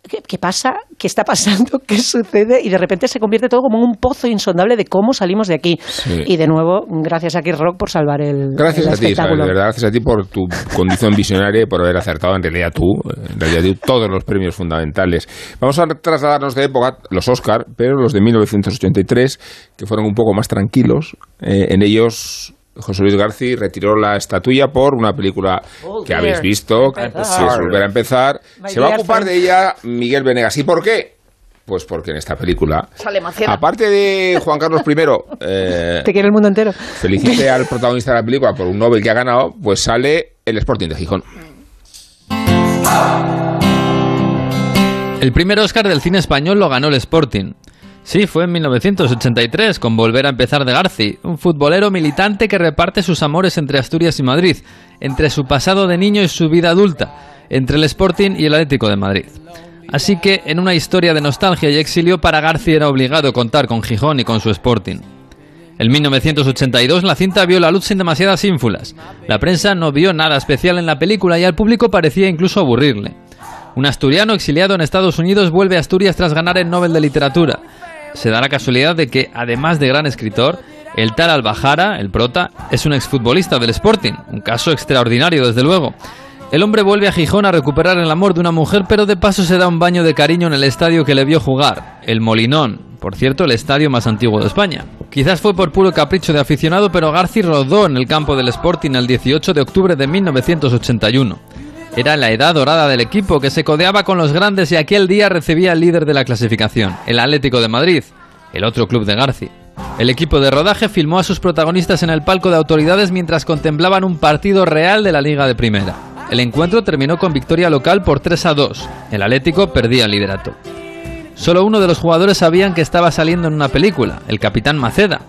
¿Qué, qué pasa? ¿Qué está pasando? ¿Qué sucede? Y de repente se convierte todo como en un pozo insondable de cómo salimos de aquí. Sí. Y de nuevo, gracias a Kid Rock por salvar el, Gracias el a ti, Isabel, de verdad, gracias a ti por tu condición visionaria y por haber acertado en realidad tú, en realidad tú, todos los premios fundamentales. Vamos a trasladarnos de época, los Oscar, pero los de 1983, que fueron un poco más tranquilos. Eh, en ellos José Luis García retiró la estatuilla por una película que Volver. habéis visto, que es Volver a empezar. My Se va a ocupar friend. de ella Miguel Venegas. ¿Y por qué? Pues porque en esta película, Sale aparte de Juan Carlos I, eh, Te quiere el mundo entero. felicite al protagonista de la película por un Nobel que ha ganado, pues sale el Sporting de Gijón. El primer Oscar del cine español lo ganó el Sporting. Sí, fue en 1983, con Volver a empezar de Garci, un futbolero militante que reparte sus amores entre Asturias y Madrid, entre su pasado de niño y su vida adulta, entre el Sporting y el Atlético de Madrid. Así que, en una historia de nostalgia y exilio, para Garci era obligado contar con Gijón y con su Sporting. En 1982 la cinta vio la luz sin demasiadas ínfulas. La prensa no vio nada especial en la película y al público parecía incluso aburrirle. Un asturiano exiliado en Estados Unidos vuelve a Asturias tras ganar el Nobel de Literatura. Se da la casualidad de que, además de gran escritor, el tal Albajara, el prota, es un exfutbolista del Sporting, un caso extraordinario desde luego. El hombre vuelve a Gijón a recuperar el amor de una mujer, pero de paso se da un baño de cariño en el estadio que le vio jugar, el Molinón, por cierto, el estadio más antiguo de España. Quizás fue por puro capricho de aficionado, pero Garci rodó en el campo del Sporting el 18 de octubre de 1981. Era la edad dorada del equipo que se codeaba con los grandes y aquel día recibía al líder de la clasificación, el Atlético de Madrid, el otro club de Garci. El equipo de rodaje filmó a sus protagonistas en el palco de autoridades mientras contemplaban un partido real de la Liga de Primera. El encuentro terminó con victoria local por 3 a 2. El Atlético perdía el liderato. Solo uno de los jugadores sabían que estaba saliendo en una película, el capitán Maceda.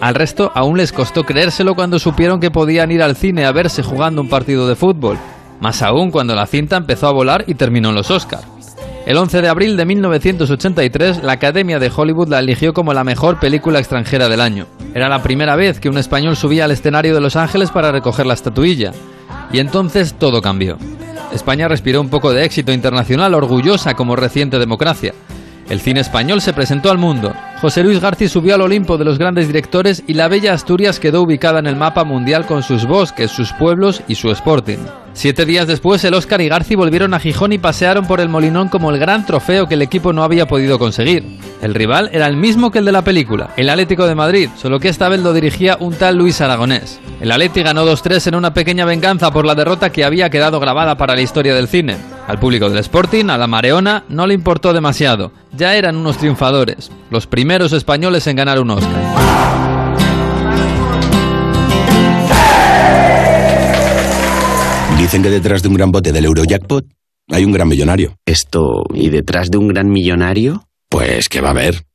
Al resto aún les costó creérselo cuando supieron que podían ir al cine a verse jugando un partido de fútbol. Más aún cuando la cinta empezó a volar y terminó en los Oscars. El 11 de abril de 1983, la Academia de Hollywood la eligió como la mejor película extranjera del año. Era la primera vez que un español subía al escenario de Los Ángeles para recoger la estatuilla. Y entonces todo cambió. España respiró un poco de éxito internacional, orgullosa como reciente democracia. El cine español se presentó al mundo. José Luis García subió al Olimpo de los grandes directores y la bella Asturias quedó ubicada en el mapa mundial con sus bosques, sus pueblos y su Sporting. Siete días después, el Oscar y Garci volvieron a Gijón y pasearon por el Molinón como el gran trofeo que el equipo no había podido conseguir. El rival era el mismo que el de la película, el Atlético de Madrid, solo que esta vez lo dirigía un tal Luis Aragonés. El Atleti ganó 2-3 en una pequeña venganza por la derrota que había quedado grabada para la historia del cine. Al público del Sporting, a la Mareona, no le importó demasiado. Ya eran unos triunfadores, los primeros españoles en ganar un Oscar. Dicen que detrás de un gran bote del Eurojackpot hay un gran millonario. Esto, ¿y detrás de un gran millonario? Pues que va a haber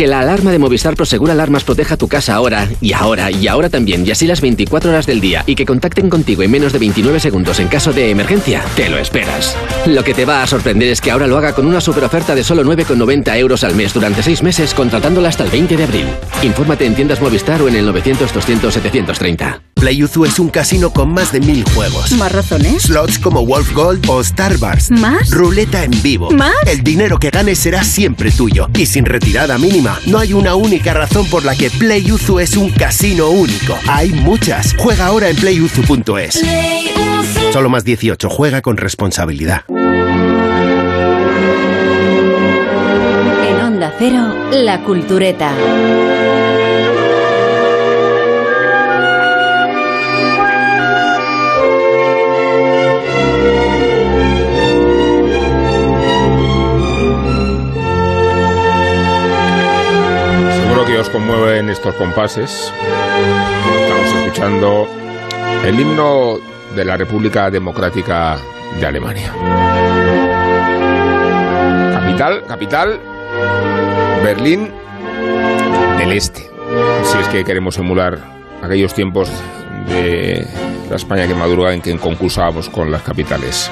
Que la alarma de Movistar Prosegur Alarmas proteja tu casa ahora, y ahora, y ahora también, y así las 24 horas del día, y que contacten contigo en menos de 29 segundos en caso de emergencia, te lo esperas. Lo que te va a sorprender es que ahora lo haga con una super oferta de solo 9,90 euros al mes durante 6 meses, contratándola hasta el 20 de abril. Infórmate en tiendas Movistar o en el 900 200 730. PlayUzu es un casino con más de mil juegos. ¿Más razones? Slots como Wolf Gold o Starburst. ¿Más? Ruleta en vivo. ¿Más? El dinero que ganes será siempre tuyo. Y sin retirada mínima, no hay una única razón por la que PlayUzu es un casino único. Hay muchas. Juega ahora en playuzu.es. Solo más 18. Juega con responsabilidad. En Onda Cero, La Cultureta. Conmueven estos compases. Estamos escuchando el himno de la República Democrática de Alemania. Capital, capital, Berlín del Este. Si es que queremos emular aquellos tiempos de la España que madruga en que concursábamos con las capitales.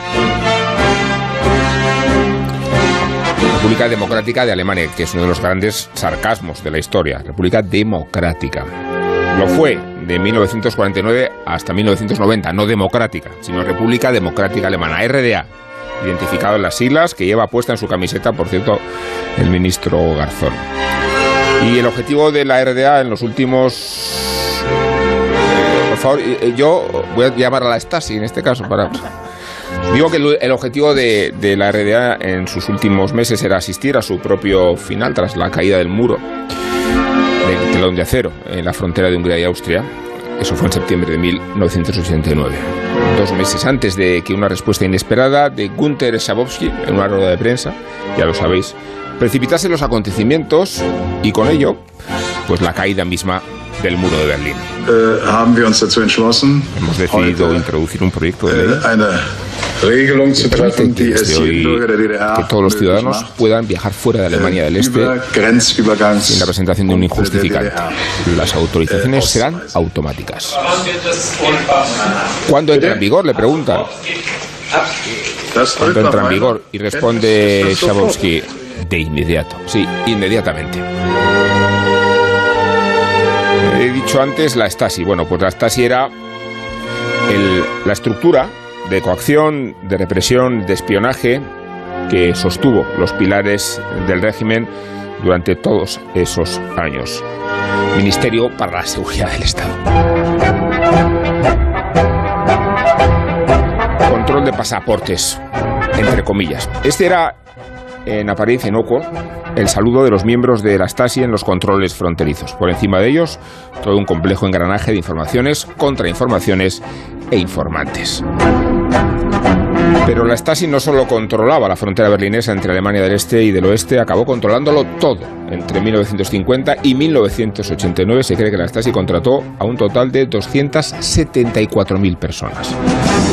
República Democrática de Alemania, que es uno de los grandes sarcasmos de la historia. República Democrática. Lo fue de 1949 hasta 1990, no democrática, sino República Democrática Alemana, RDA, identificado en las siglas que lleva puesta en su camiseta, por cierto, el ministro Garzón. Y el objetivo de la RDA en los últimos... eh, por favor, eh, yo voy a llamar a la Stasi en este caso para... Digo que el, objetivo de, de la RDA en sus últimos meses era asistir a su propio final tras la caída del muro del telón de acero en la frontera de Hungría y Austria. Eso fue en septiembre de 1989. Dos meses antes de que una respuesta inesperada de Gunther Schabowski en una rueda de prensa, ya lo sabéis, precipitase los acontecimientos y con ello, pues la caída misma del muro de Berlín. äh, Hemos decidido introducir un proyecto de ley äh, zu que permite que desde hoy que todos los ciudadanos puedan viajar fuera de Alemania del Este sin la presentación de un injustificante. Las autorizaciones serán automáticas. ¿Cuándo entra en vigor? Le preguntan. ¿Cuándo entra en vigor? Y responde. Schabowski, de inmediato. Sí, inmediatamente. He dicho antes la Stasi. Bueno, pues la Stasi era el- la estructura de coacción, de represión, de espionaje que sostuvo los pilares del régimen durante todos esos años. Ministerio para la Seguridad del Estado. Control de pasaportes, entre comillas. Este era, en apariencia inocuo, el saludo de los miembros de la Stasi en los controles fronterizos. Por encima de ellos, todo un complejo engranaje de informaciones, contrainformaciones e informantes. Pero la Stasi no solo controlaba la frontera berlinesa entre Alemania del Este y del Oeste, acabó controlándolo todo. Entre 1950 y 1989 se cree que la Stasi contrató a un total de 274.000 personas.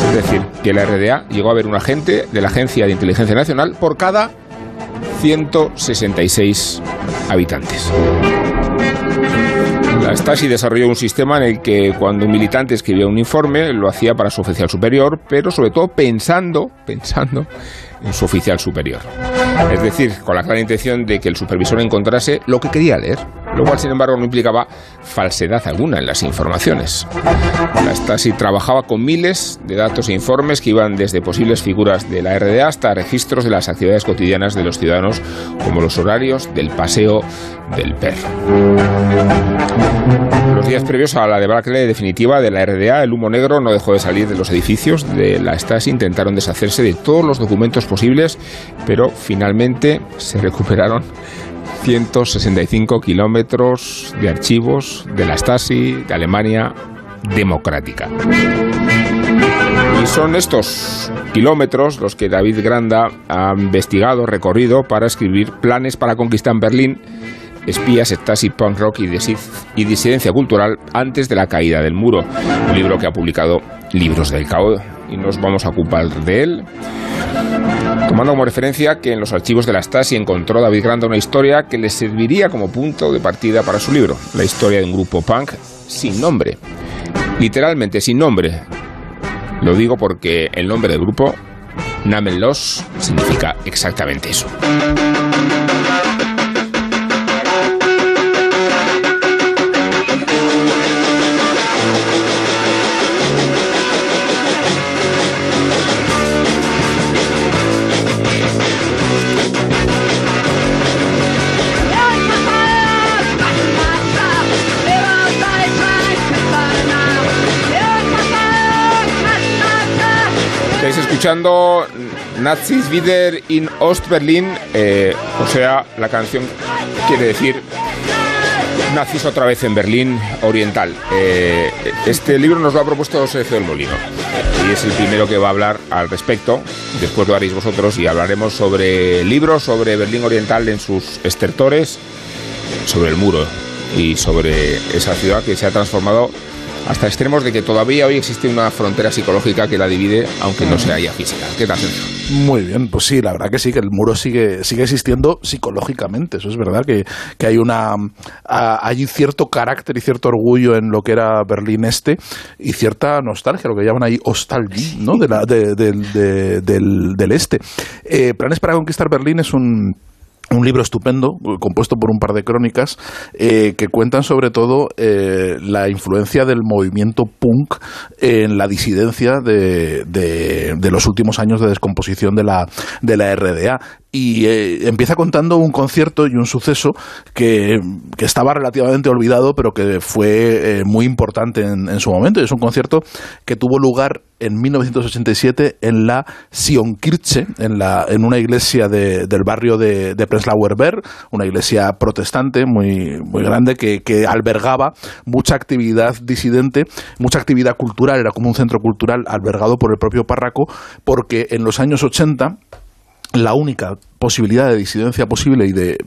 Es decir, que la RDA llegó a ver un agente de la Agencia de Inteligencia Nacional por cada 166 habitantes. La Stasi desarrolló un sistema en el que cuando un militante escribía un informe lo hacía para su oficial superior, pero sobre todo pensando, pensando en su oficial superior. Es decir, con la clara intención de que el supervisor encontrase lo que quería leer, lo cual sin embargo no implicaba falsedad alguna en las informaciones. La Stasi trabajaba con miles de datos e informes que iban desde posibles figuras de la RDA hasta registros de las actividades cotidianas de los ciudadanos, como los horarios del paseo del perro. Los días previos a la debacle definitiva de la RDA, el humo negro no dejó de salir de los edificios de la Stasi. Intentaron deshacerse de todos los documentos posibles, pero finalmente se recuperaron 165 kilómetros de archivos de la Stasi de Alemania democrática. Y son estos kilómetros los que David Granda ha investigado, recorrido para escribir planes para conquistar Berlín espías, Stasi, punk rock y, disi- y disidencia cultural antes de la caída del muro. Un libro que ha publicado Libros del Caos y nos vamos a ocupar de él. Tomando como referencia que en los archivos de la Stasi encontró David Granda una historia que le serviría como punto de partida para su libro, la historia de un grupo punk sin nombre. Literalmente sin nombre. Lo digo porque el nombre del grupo, Namenlos, significa exactamente eso. Escuchando Nazis wieder in Ostberlin, eh, o sea, la canción quiere decir Nazis otra vez en Berlín Oriental. Eh, este libro nos lo ha propuesto José del Molino y es el primero que va a hablar al respecto. Después lo haréis vosotros y hablaremos sobre libros, sobre Berlín Oriental en sus estertores, sobre el muro y sobre esa ciudad que se ha transformado hasta extremos de que todavía hoy existe una frontera psicológica que la divide, aunque no sea ya física. ¿Qué tal, Sergio? Muy bien, pues sí, la verdad que sí, que el muro sigue, sigue existiendo psicológicamente. Eso es verdad que, que hay una hay cierto carácter y cierto orgullo en lo que era Berlín Este y cierta nostalgia, lo que llaman ahí hostalgia, ¿no? De la, de, del, del, este. Eh, Planes para conquistar Berlín es un un libro estupendo, compuesto por un par de crónicas, eh, que cuentan sobre todo eh, la influencia del movimiento punk en la disidencia de, de, los últimos años de descomposición de la, de la RDA y eh, empieza contando un concierto y un suceso que, estaba relativamente olvidado, pero que fue muy importante en, su momento. Y es un concierto que tuvo lugar en 1987 en la Sionkirche, en, la, en una iglesia del barrio de, de Prenzlauer Berg, una iglesia protestante muy, muy grande que, que albergaba mucha actividad disidente, mucha actividad cultural, era como un centro cultural albergado por el propio párraco, porque en los años 80 la única posibilidad de disidencia posible y de,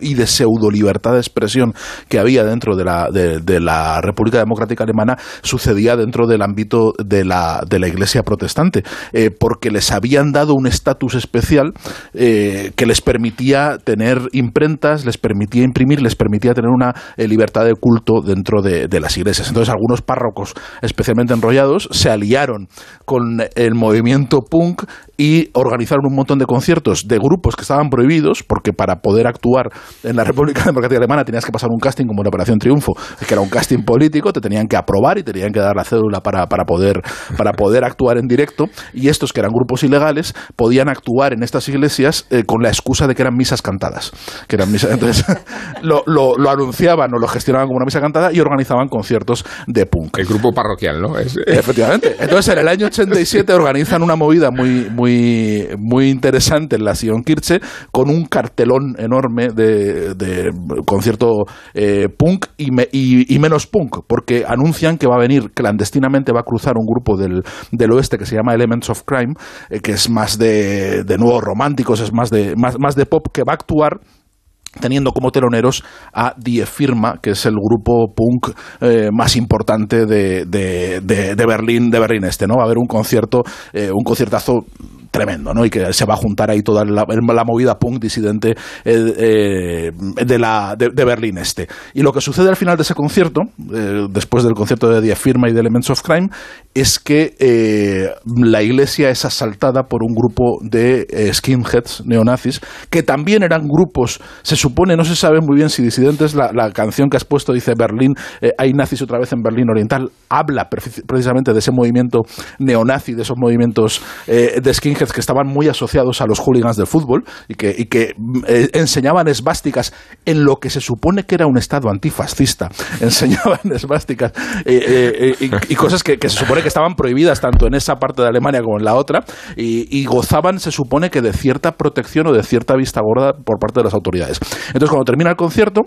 y de pseudo libertad de expresión que había dentro de la, de, la República Democrática Alemana sucedía dentro del ámbito de la, de la Iglesia protestante, eh, porque les habían dado un estatus especial eh, que les permitía tener imprentas, les permitía imprimir, les permitía tener una eh, libertad de culto dentro de, de las iglesias. Entonces algunos párrocos especialmente enrollados se aliaron con el movimiento punk y organizaron un montón de conciertos de grupos que estaban prohibidos, porque para poder actuar en la República Democrática Alemana tenías que pasar un casting como la Operación Triunfo, que era un casting político, te tenían que aprobar y tenían que dar la cédula para, para, poder, para poder actuar en directo, y estos que eran grupos ilegales podían actuar en estas iglesias eh, con la excusa de que eran misas cantadas. Que eran misas, entonces lo, lo, lo, anunciaban o lo gestionaban como una misa cantada y organizaban conciertos de punk. El grupo parroquial, ¿no? Efectivamente. Entonces en el año 87 organizan una movida muy, muy, muy interesante en la Sion Kirche con un cartelón enorme de, concierto eh, punk y, menos punk, porque anuncian que va a venir clandestinamente, va a cruzar un grupo del, del oeste que se llama Elements of Crime, eh, que es más de, de nuevos románticos, es más de, más, más de pop, que va a actuar teniendo como teloneros a Die Firma, que es el grupo punk eh, más importante de, de, de, Berlín, de Berlín Este, ¿no? Va a haber un concierto, un conciertazo tremendo, ¿no? Y que se va a juntar ahí toda la, movida punk disidente eh, eh, de, la, de, Berlín Este. Y lo que sucede al final de ese concierto, eh, después del concierto de Die Firma y de Elements of Crime, es que la iglesia es asaltada por un grupo de skinheads neonazis, que también eran grupos, se supone, no se sabe muy bien si disidentes, la, la canción que has puesto dice Berlín, hay nazis otra vez en Berlín Oriental, habla precisamente de ese movimiento neonazi, de esos movimientos de skinheads que estaban muy asociados a los hooligans del fútbol y que, y que eh, enseñaban esvásticas en lo que se supone que era un Estado antifascista. Enseñaban esvásticas eh, eh, y, cosas que, se supone que estaban prohibidas tanto en esa parte de Alemania como en la otra y, gozaban, se supone que de cierta protección o de cierta vista gorda por parte de las autoridades. Entonces, cuando termina el concierto,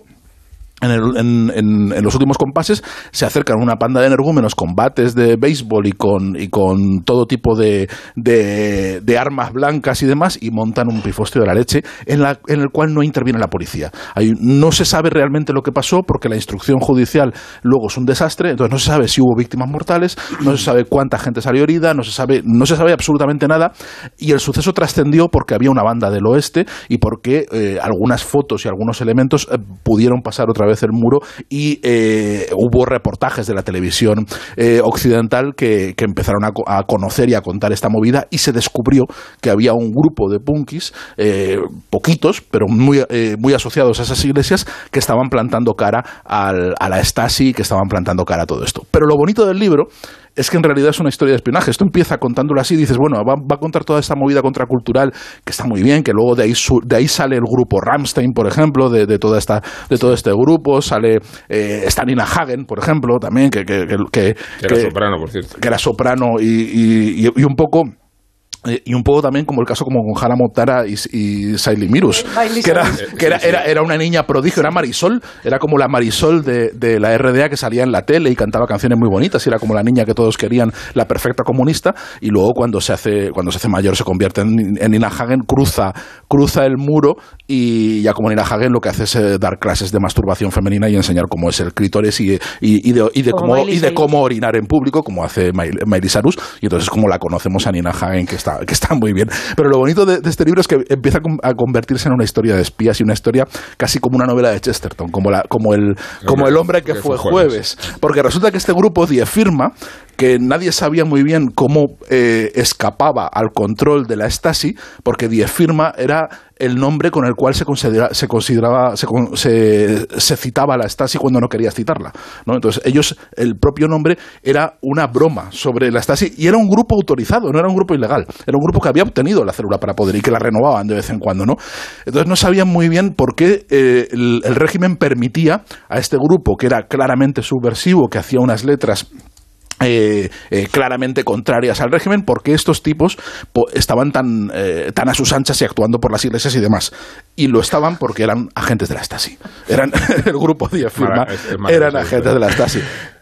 en, en, los últimos compases se acercan una panda de energúmenos con bates de béisbol y con, y con todo tipo de, de, armas blancas y demás y montan un pifostio de la leche en, la, en el cual no interviene la policía. no se sabe realmente lo que pasó porque la instrucción judicial luego es un desastre, entonces no se sabe si hubo víctimas mortales, no se sabe cuánta gente salió herida, no se sabe, no se sabe absolutamente nada y el suceso trascendió porque había una banda del oeste y porque eh, algunas fotos y algunos elementos eh, pudieron pasar otra vez vez el muro y eh, hubo reportajes de la televisión eh, occidental que, empezaron a, conocer y a contar esta movida y se descubrió que había un grupo de punkis, eh, poquitos, pero muy, muy asociados a esas iglesias, que estaban plantando cara al, a la Stasi, que estaban plantando cara a todo esto. Pero lo bonito del libro es que en realidad es una historia de espionaje. Esto empieza contándolo así, dices, bueno, va, a contar toda esta movida contracultural que está muy bien, que luego de ahí, de ahí sale el grupo Ramstein, por ejemplo, de, de, toda esta, de todo este grupo, sale eh, Stanina Hagen, por ejemplo, también, que, que, que, era soprano, por cierto. Que era soprano y, y un poco Eh, y un poco también como el caso como con Hannah Montana y, y Siley Mirus, que, era, que era, era, era una niña prodigio, era Marisol, era como la Marisol de, de la RDA que salía en la tele y cantaba canciones muy bonitas, y era como la niña que todos querían, la perfecta comunista, y luego cuando se hace, cuando se hace mayor se convierte en, en Nina Hagen, cruza, cruza el muro y ya como Nina Hagen lo que hace es eh, dar clases de masturbación femenina y enseñar cómo es el clítoris y, y, y de, y de Como cómo, y de cómo orinar en público, como hace Miley Cyrus, y entonces es como la conocemos a Nina Hagen, que está, que está muy bien. Pero lo bonito de, de este libro es que empieza a convertirse en una historia de espías y una historia casi como una novela de Chesterton, como, la, como, el, como el hombre que, fue jueves. Porque resulta que este grupo, Die Firma, que nadie sabía muy bien cómo eh, escapaba al control de la Stasi, porque Die Firma era el nombre con el cual se, considera- se consideraba, se, citaba la Stasi cuando no querías citarla. ¿no? Entonces, ellos, el propio nombre era una broma sobre la Stasi y era un grupo autorizado, no era un grupo ilegal. Era un grupo que había obtenido la célula para poder y que la renovaban de vez en cuando. ¿no? Entonces, no sabían muy bien por qué eh, el régimen permitía a este grupo, que era claramente subversivo, que hacía unas letras eh, eh, claramente contrarias al régimen porque estos tipos po- estaban tan, eh, tan a sus anchas y actuando por las iglesias y demás. Y lo estaban porque eran agentes de la Stasi. Eran el grupo de firma, eran agentes de la Stasi.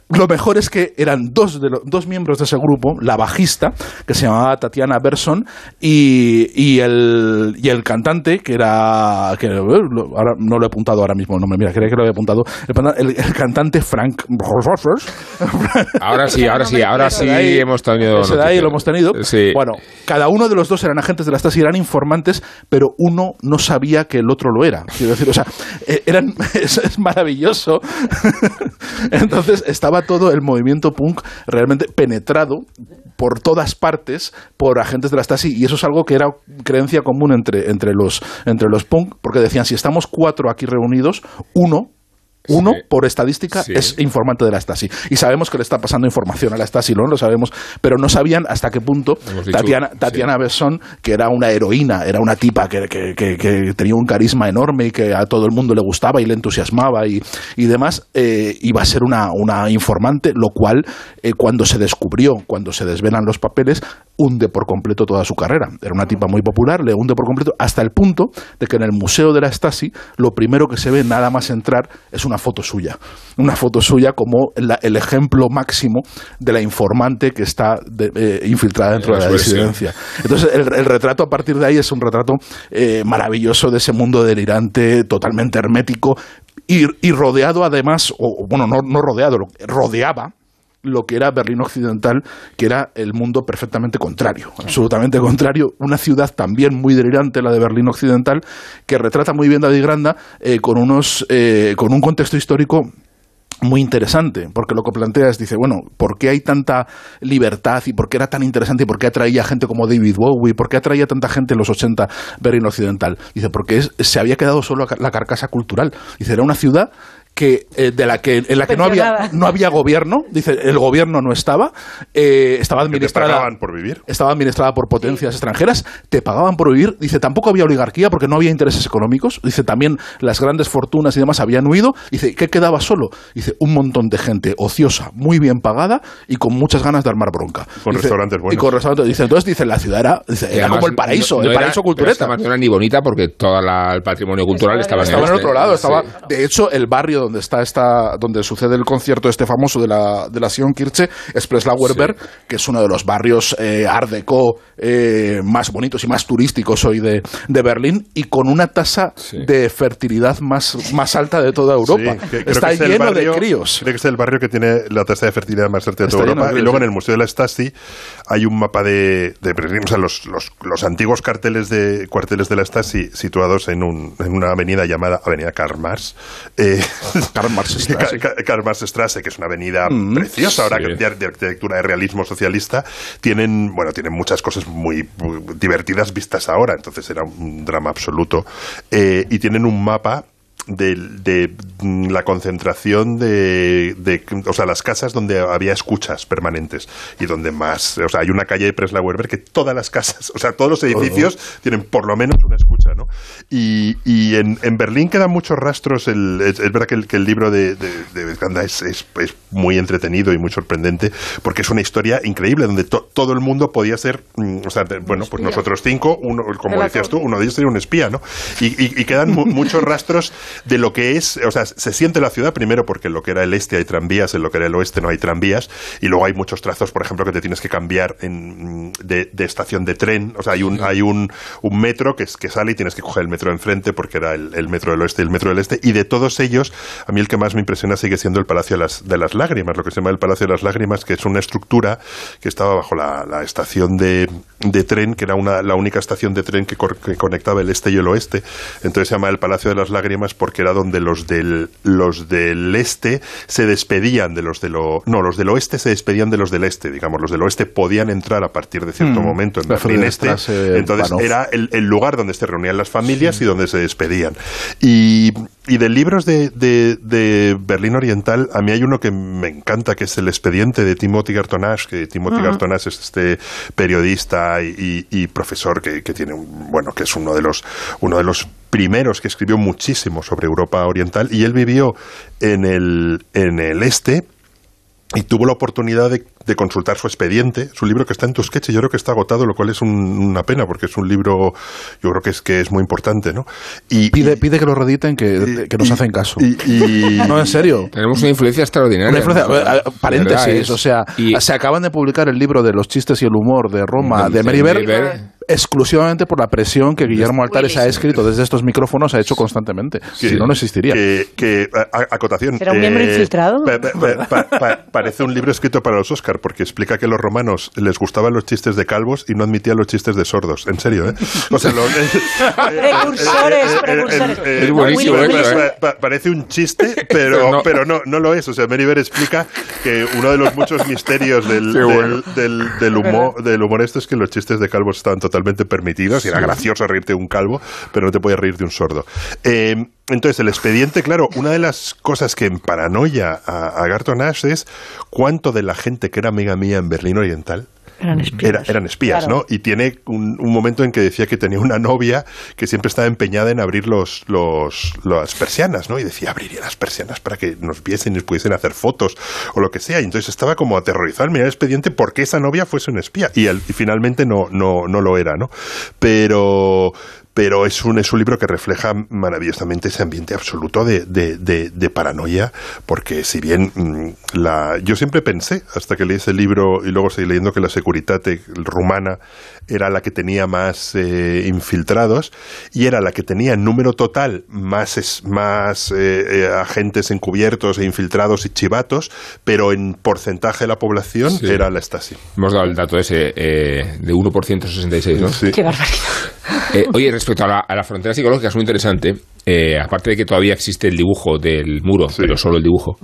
Lo mejor es que eran dos, de lo- dos miembros de ese grupo, la bajista, que se llamaba Tatiana Berson, y, y, el, y el cantante, que era. Que, eh, ahora no lo he apuntado ahora mismo, no me mira, creía que lo había apuntado. El, el- el cantante Frank. Ahora sí, ahora sí, ahora sí ahí- hemos tenido. ese de ahí lo hemos tenido. Sí. Bueno, cada uno de los dos eran agentes de la Stasi, eran informantes, pero uno no sabía que el otro lo era. Quiero decir, o sea, eh, eran, es, es maravilloso. Entonces estaba todo el movimiento punk realmente penetrado por todas partes por agentes de la Stasi y eso es algo que era creencia común entre, entre, los, entre los punk, porque decían, si estamos cuatro aquí reunidos, uno uno, Sí. por estadística, Sí. es informante de la Stasi. Y sabemos que le está pasando información a la Stasi, ¿no? Lo sabemos, pero no sabían hasta qué punto dicho, Tatiana, sí. Tatiana Besson, que era una heroína, era una tipa que, que- que- que tenía un carisma enorme y que a todo el mundo le gustaba y le entusiasmaba y, y demás, eh, iba a ser una, una informante, lo cual, eh, cuando se descubrió, cuando se desvelan los papeles, hunde por completo toda su carrera. Era una tipa muy popular, le hunde por completo, hasta el punto de que en el Museo de la Stasi, lo primero que se ve nada más entrar es una foto suya. Una foto suya como la- el ejemplo máximo de la informante que está de- eh, infiltrada dentro de la disidencia. Entonces, el, el retrato a partir de ahí es un retrato eh, maravilloso de ese mundo delirante, totalmente hermético y, y rodeado además, o bueno, no, no rodeado, rodeaba lo que era Berlín Occidental, que era el mundo perfectamente contrario, absolutamente contrario. Una ciudad también muy delirante, la de Berlín Occidental, que retrata muy bien David Granda eh, con, unos, eh, con un contexto histórico muy interesante, porque lo que plantea es, dice, bueno, ¿por qué hay tanta libertad y por qué era tan interesante y por qué atraía gente como David Bowie, por qué atraía tanta gente en los 80 Berlín Occidental? Dice, porque se había quedado solo la carcasa cultural. Dice, era una ciudad que eh, de la que en la que no había no había gobierno dice el gobierno no estaba eh, estaba te administrada pagaban por vivir. estaba administrada por potencias extranjeras, te pagaban por vivir, dice, tampoco había oligarquía porque no había intereses económicos, dice, también las grandes fortunas y demás habían huido, dice, ¿qué quedaba solo? Dice, un montón de gente ociosa, muy bien pagada y con muchas ganas de armar bronca. Con Dice, restaurantes buenos. Y con restaurantes, dice, entonces, dice, la ciudad era, dice, Y era además como el paraíso, no- no el paraíso esta no era ni bonita porque todo el patrimonio cultural estaba, Estaba en el este. otro lado, estaba. Sí. De hecho, el barrio donde está esta, donde sucede el concierto este famoso de la, de la Sion Kirche es Prenzlauer Berg, que es uno de los barrios eh, Art Deco eh, más bonitos y más turísticos hoy de, de Berlín y con una tasa Sí. de fertilidad más, más alta de toda Europa. Sí, que- está que es lleno barrio- de críos. Creo que es el barrio que tiene la tasa de fertilidad más alta de Está toda de Europa. Y luego sí. en el Museo de la Stasi hay un mapa de, de o sea, los, los, los antiguos carteles de cuarteles de la Stasi situados en, un, en una avenida llamada Avenida Karl Marx. Eh, Karl Marx Karl Straße, que es una avenida Mm. preciosa ahora Sí. que de, de arquitectura de realismo socialista. Tienen, bueno, tienen muchas cosas muy, muy divertidas vistas ahora, entonces era un drama absoluto. Eh, y tienen un mapa de, de, mm, la concentración de, de, o sea, las casas donde había escuchas permanentes y donde más, o sea, hay una calle de Berg que todas las casas, o sea, todos los edificios tienen por lo menos una escucha, ¿no? Y, y en, en Berlín quedan muchos rastros, el, es, es verdad que el, que el libro de, de, de es, es, es muy entretenido y muy sorprendente porque es una historia increíble donde to- todo el mundo podía ser, mm, o sea, bueno, pues nosotros cinco, uno, como decías tú, uno de ellos sería un espía, ¿no? Y, y- y quedan mu- muchos rastros de lo que es, o sea, se siente la ciudad primero porque en lo que era el este hay tranvías, en lo que era el oeste no hay tranvías, y luego hay muchos trazos, por ejemplo, que te tienes que cambiar en, de, de estación de tren, o sea, hay un, hay un, un metro que, es, que sale y tienes que coger el metro de enfrente porque era el, el metro del oeste y el metro del este, y de todos ellos, a mí el que más me impresiona sigue siendo el Palacio de las, de las Lágrimas, lo que se llama el Palacio de las Lágrimas, que es una estructura que estaba bajo la, la estación de, de tren, que era una, la única estación de tren que, cor- que conectaba el este y el oeste. Entonces se llama el Palacio de las Lágrimas porque era donde los del, los del este se despedían de los de lo, no, los del oeste se despedían de los del este, digamos, los del oeste podían entrar a partir de cierto Mm. momento en Berlín Este. Friedrichstraße, Entonces era el, el lugar donde se reunían las familias y donde se despedían. Y, y de libros de, de, de Berlín Oriental, a mí hay uno que me encanta, que es El expediente de Timothy Gartonash, que Timothy Ajá. Gartonash es este periodista y, y- y profesor que, que tiene un, bueno, que es uno de los, uno de los primeros que escribió muchísimo sobre Europa Oriental y él vivió en el, en el este y tuvo la oportunidad de, de consultar su expediente, su libro que está en Tusquets y yo creo que está agotado, lo cual es un- una pena porque es un libro, yo creo que es que es muy importante, ¿no? Y Pide, pide que lo rediten, que, que nos hacen caso. no, en serio. Tenemos una influencia extraordinaria. Una influencia- ¿no? eh, paréntesis, es- o sea, se acaban de publicar el libro de los chistes y el humor de Roma de de Meriver. Exclusivamente por la presión que Guillermo Altares ha escrito desde estos micrófonos, ha hecho constantemente. que- si no, no existiría. Que, que- a- a- acotación. ¿Era un miembro infiltrado? pa- pa- pa- pa- parece un libro escrito para los Oscar porque explica que a los romanos les gustaban los chistes de calvos y no admitían los chistes de sordos. En serio, ¿eh? O sea, lo- Precursores, precursores. Eh, Es buenísimo, ¿eh? Pa- parece un chiste, pero, pero, no. no, lo es. O sea, Meriver explica que uno de los muchos misterios del, bueno. del, del- del humor, del humor esto es que los chistes de calvos estaban totalmente permitidos y era gracioso reírte de un calvo, pero no te puedes reír de un sordo. Eh, entonces, el expediente, claro, una de las cosas que en paranoia a, a Garton Ash es cuánto de la gente que era amiga mía en Berlín Oriental Eran espías. era- eran espías, Claro. ¿no? Y tiene un, un momento en que decía que tenía una novia que siempre estaba empeñada en abrir los, los, las persianas, ¿no? Y decía, abriría las persianas para que nos viesen y nos pudiesen hacer fotos o lo que sea. Y entonces estaba como aterrorizado al mirar el expediente porque esa novia fuese una espía. Y, al- y finalmente no, no, no lo era, ¿no? Pero, pero es un, es un libro que refleja maravillosamente ese ambiente absoluto de, de, de- de paranoia, porque si bien mm, la, yo siempre pensé, hasta que leí ese libro y luego seguí leyendo que la Securitate rumana era la que tenía más eh, infiltrados y era la que tenía en número total más, es- más eh, eh, agentes encubiertos e infiltrados y chivatos, pero en porcentaje de la población Sí. era la Stasi. Hemos dado el dato ese eh, de 1% 66, ¿no? Qué barbaridad. Eh, oye, respecto a la, a la frontera psicológica, es muy interesante. eh, aparte de que todavía existe el dibujo del muro, pero solo el dibujo.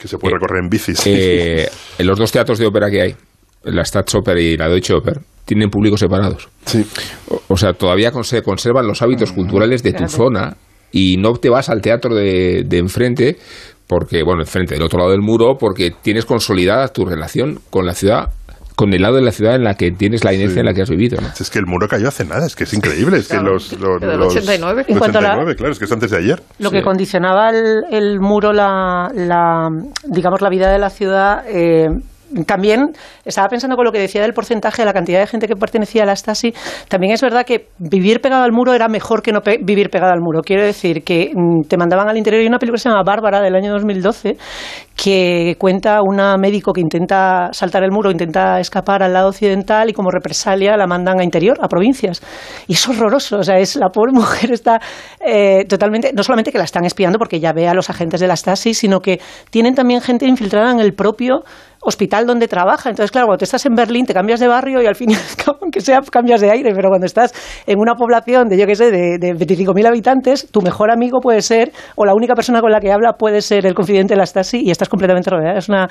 Que se puede recorrer en bicis. Eh, en los dos teatros de ópera que hay, la Staatsoper y la Deutsche Oper, tienen públicos separados. O, o sea, todavía se conservan los hábitos culturales de tu zona y no te vas al teatro de, de enfrente, porque, bueno, enfrente, del otro lado del muro, porque tienes consolidada tu relación con la ciudad, con el lado de la ciudad en la que tienes la inercia en la que has vivido. ¿no? Es que el muro cayó hace nada, es que es increíble. Es que los, los, los- 89. En cuanto a la- 89, claro, es que es antes de ayer. Lo que condicionaba el, el muro, la, la, digamos, la vida de la ciudad, eh, también estaba pensando con lo que decía del porcentaje de la cantidad de gente que pertenecía a la Stasi. También es verdad que vivir pegado al muro era mejor que no vivir pegado al muro. Quiero decir que mm, te mandaban al interior. Hay una película que se llama Bárbara del año 2012 que cuenta una médico que intenta saltar el muro, intenta escapar al lado occidental y como represalia la mandan a interior, a provincias. Y es horroroso. O sea, es la pobre mujer está eh, totalmente, no solamente que la están espiando porque ya ve a los agentes de la Stasi, sino que tienen también gente infiltrada en el propio hospital donde trabaja. Entonces, claro, cuando estás en Berlín te cambias de barrio y al fin y aunque sea, cambias de aire, pero cuando estás en una población de, yo qué sé, de, de 25.000 habitantes, tu mejor amigo puede ser, o la única persona con la que habla puede ser el confidente de la Stasi y estás completamente rodeada. Es una,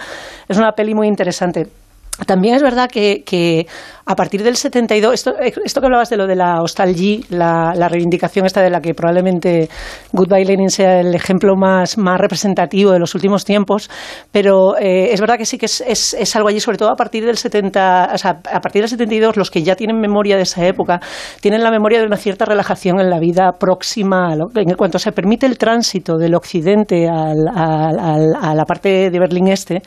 es una peli muy interesante. también es verdad que, a partir del 72, esto, esto que hablabas de lo de la nostalgia, la, la, reivindicación esta de la que probablemente Goodbye Lenin sea el ejemplo más, más representativo de los últimos tiempos, pero eh, es verdad que sí que es, es, es, algo allí, sobre todo a partir del 70, o sea, a partir del 72, los que ya tienen memoria de esa época, tienen la memoria de una cierta relajación en la vida próxima, en cuanto se permite el tránsito del occidente al, al, a la parte de Berlín Este,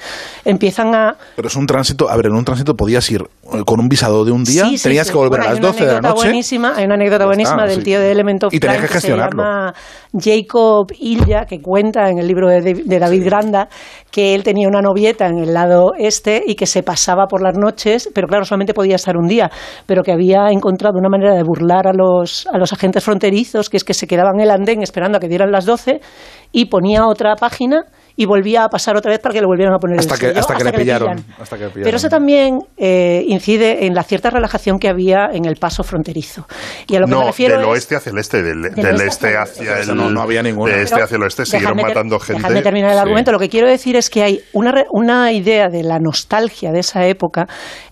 empiezan a... Pero es un tránsito, a ver, en un tránsito podías ir con un visado de un día, sí, sí, tenías sí. que volver bueno, a las 12 de la noche. Buenísima, hay una anécdota buenísima del tío de Element of Y tenías Crime que gestionarlo. se llama Jacob Ilja, que cuenta en el libro de, de David Granda que él tenía una novieta en el lado este y que se pasaba por las noches, pero claro, solamente podía estar un día, pero que había encontrado una manera de burlar a los, a los agentes fronterizos, que es que se quedaban en el andén esperando a que dieran las 12 y ponía otra página y volvía a pasar otra vez para que le volvieran a poner hasta el que, sello, hasta, que, hasta le pillaron, hasta que le pillaron. Pero eso también eh, incide en la cierta relajación que había en el paso fronterizo. Y a lo que no, me refiero del es, oeste hacia el este, del, del del este hacia hacia Eso el... no, no había ninguna. De este hacia el oeste siguieron ter- matando gente. Dejadme terminar el Sí. argumento. Lo que quiero decir es que hay una, una idea de la nostalgia de esa época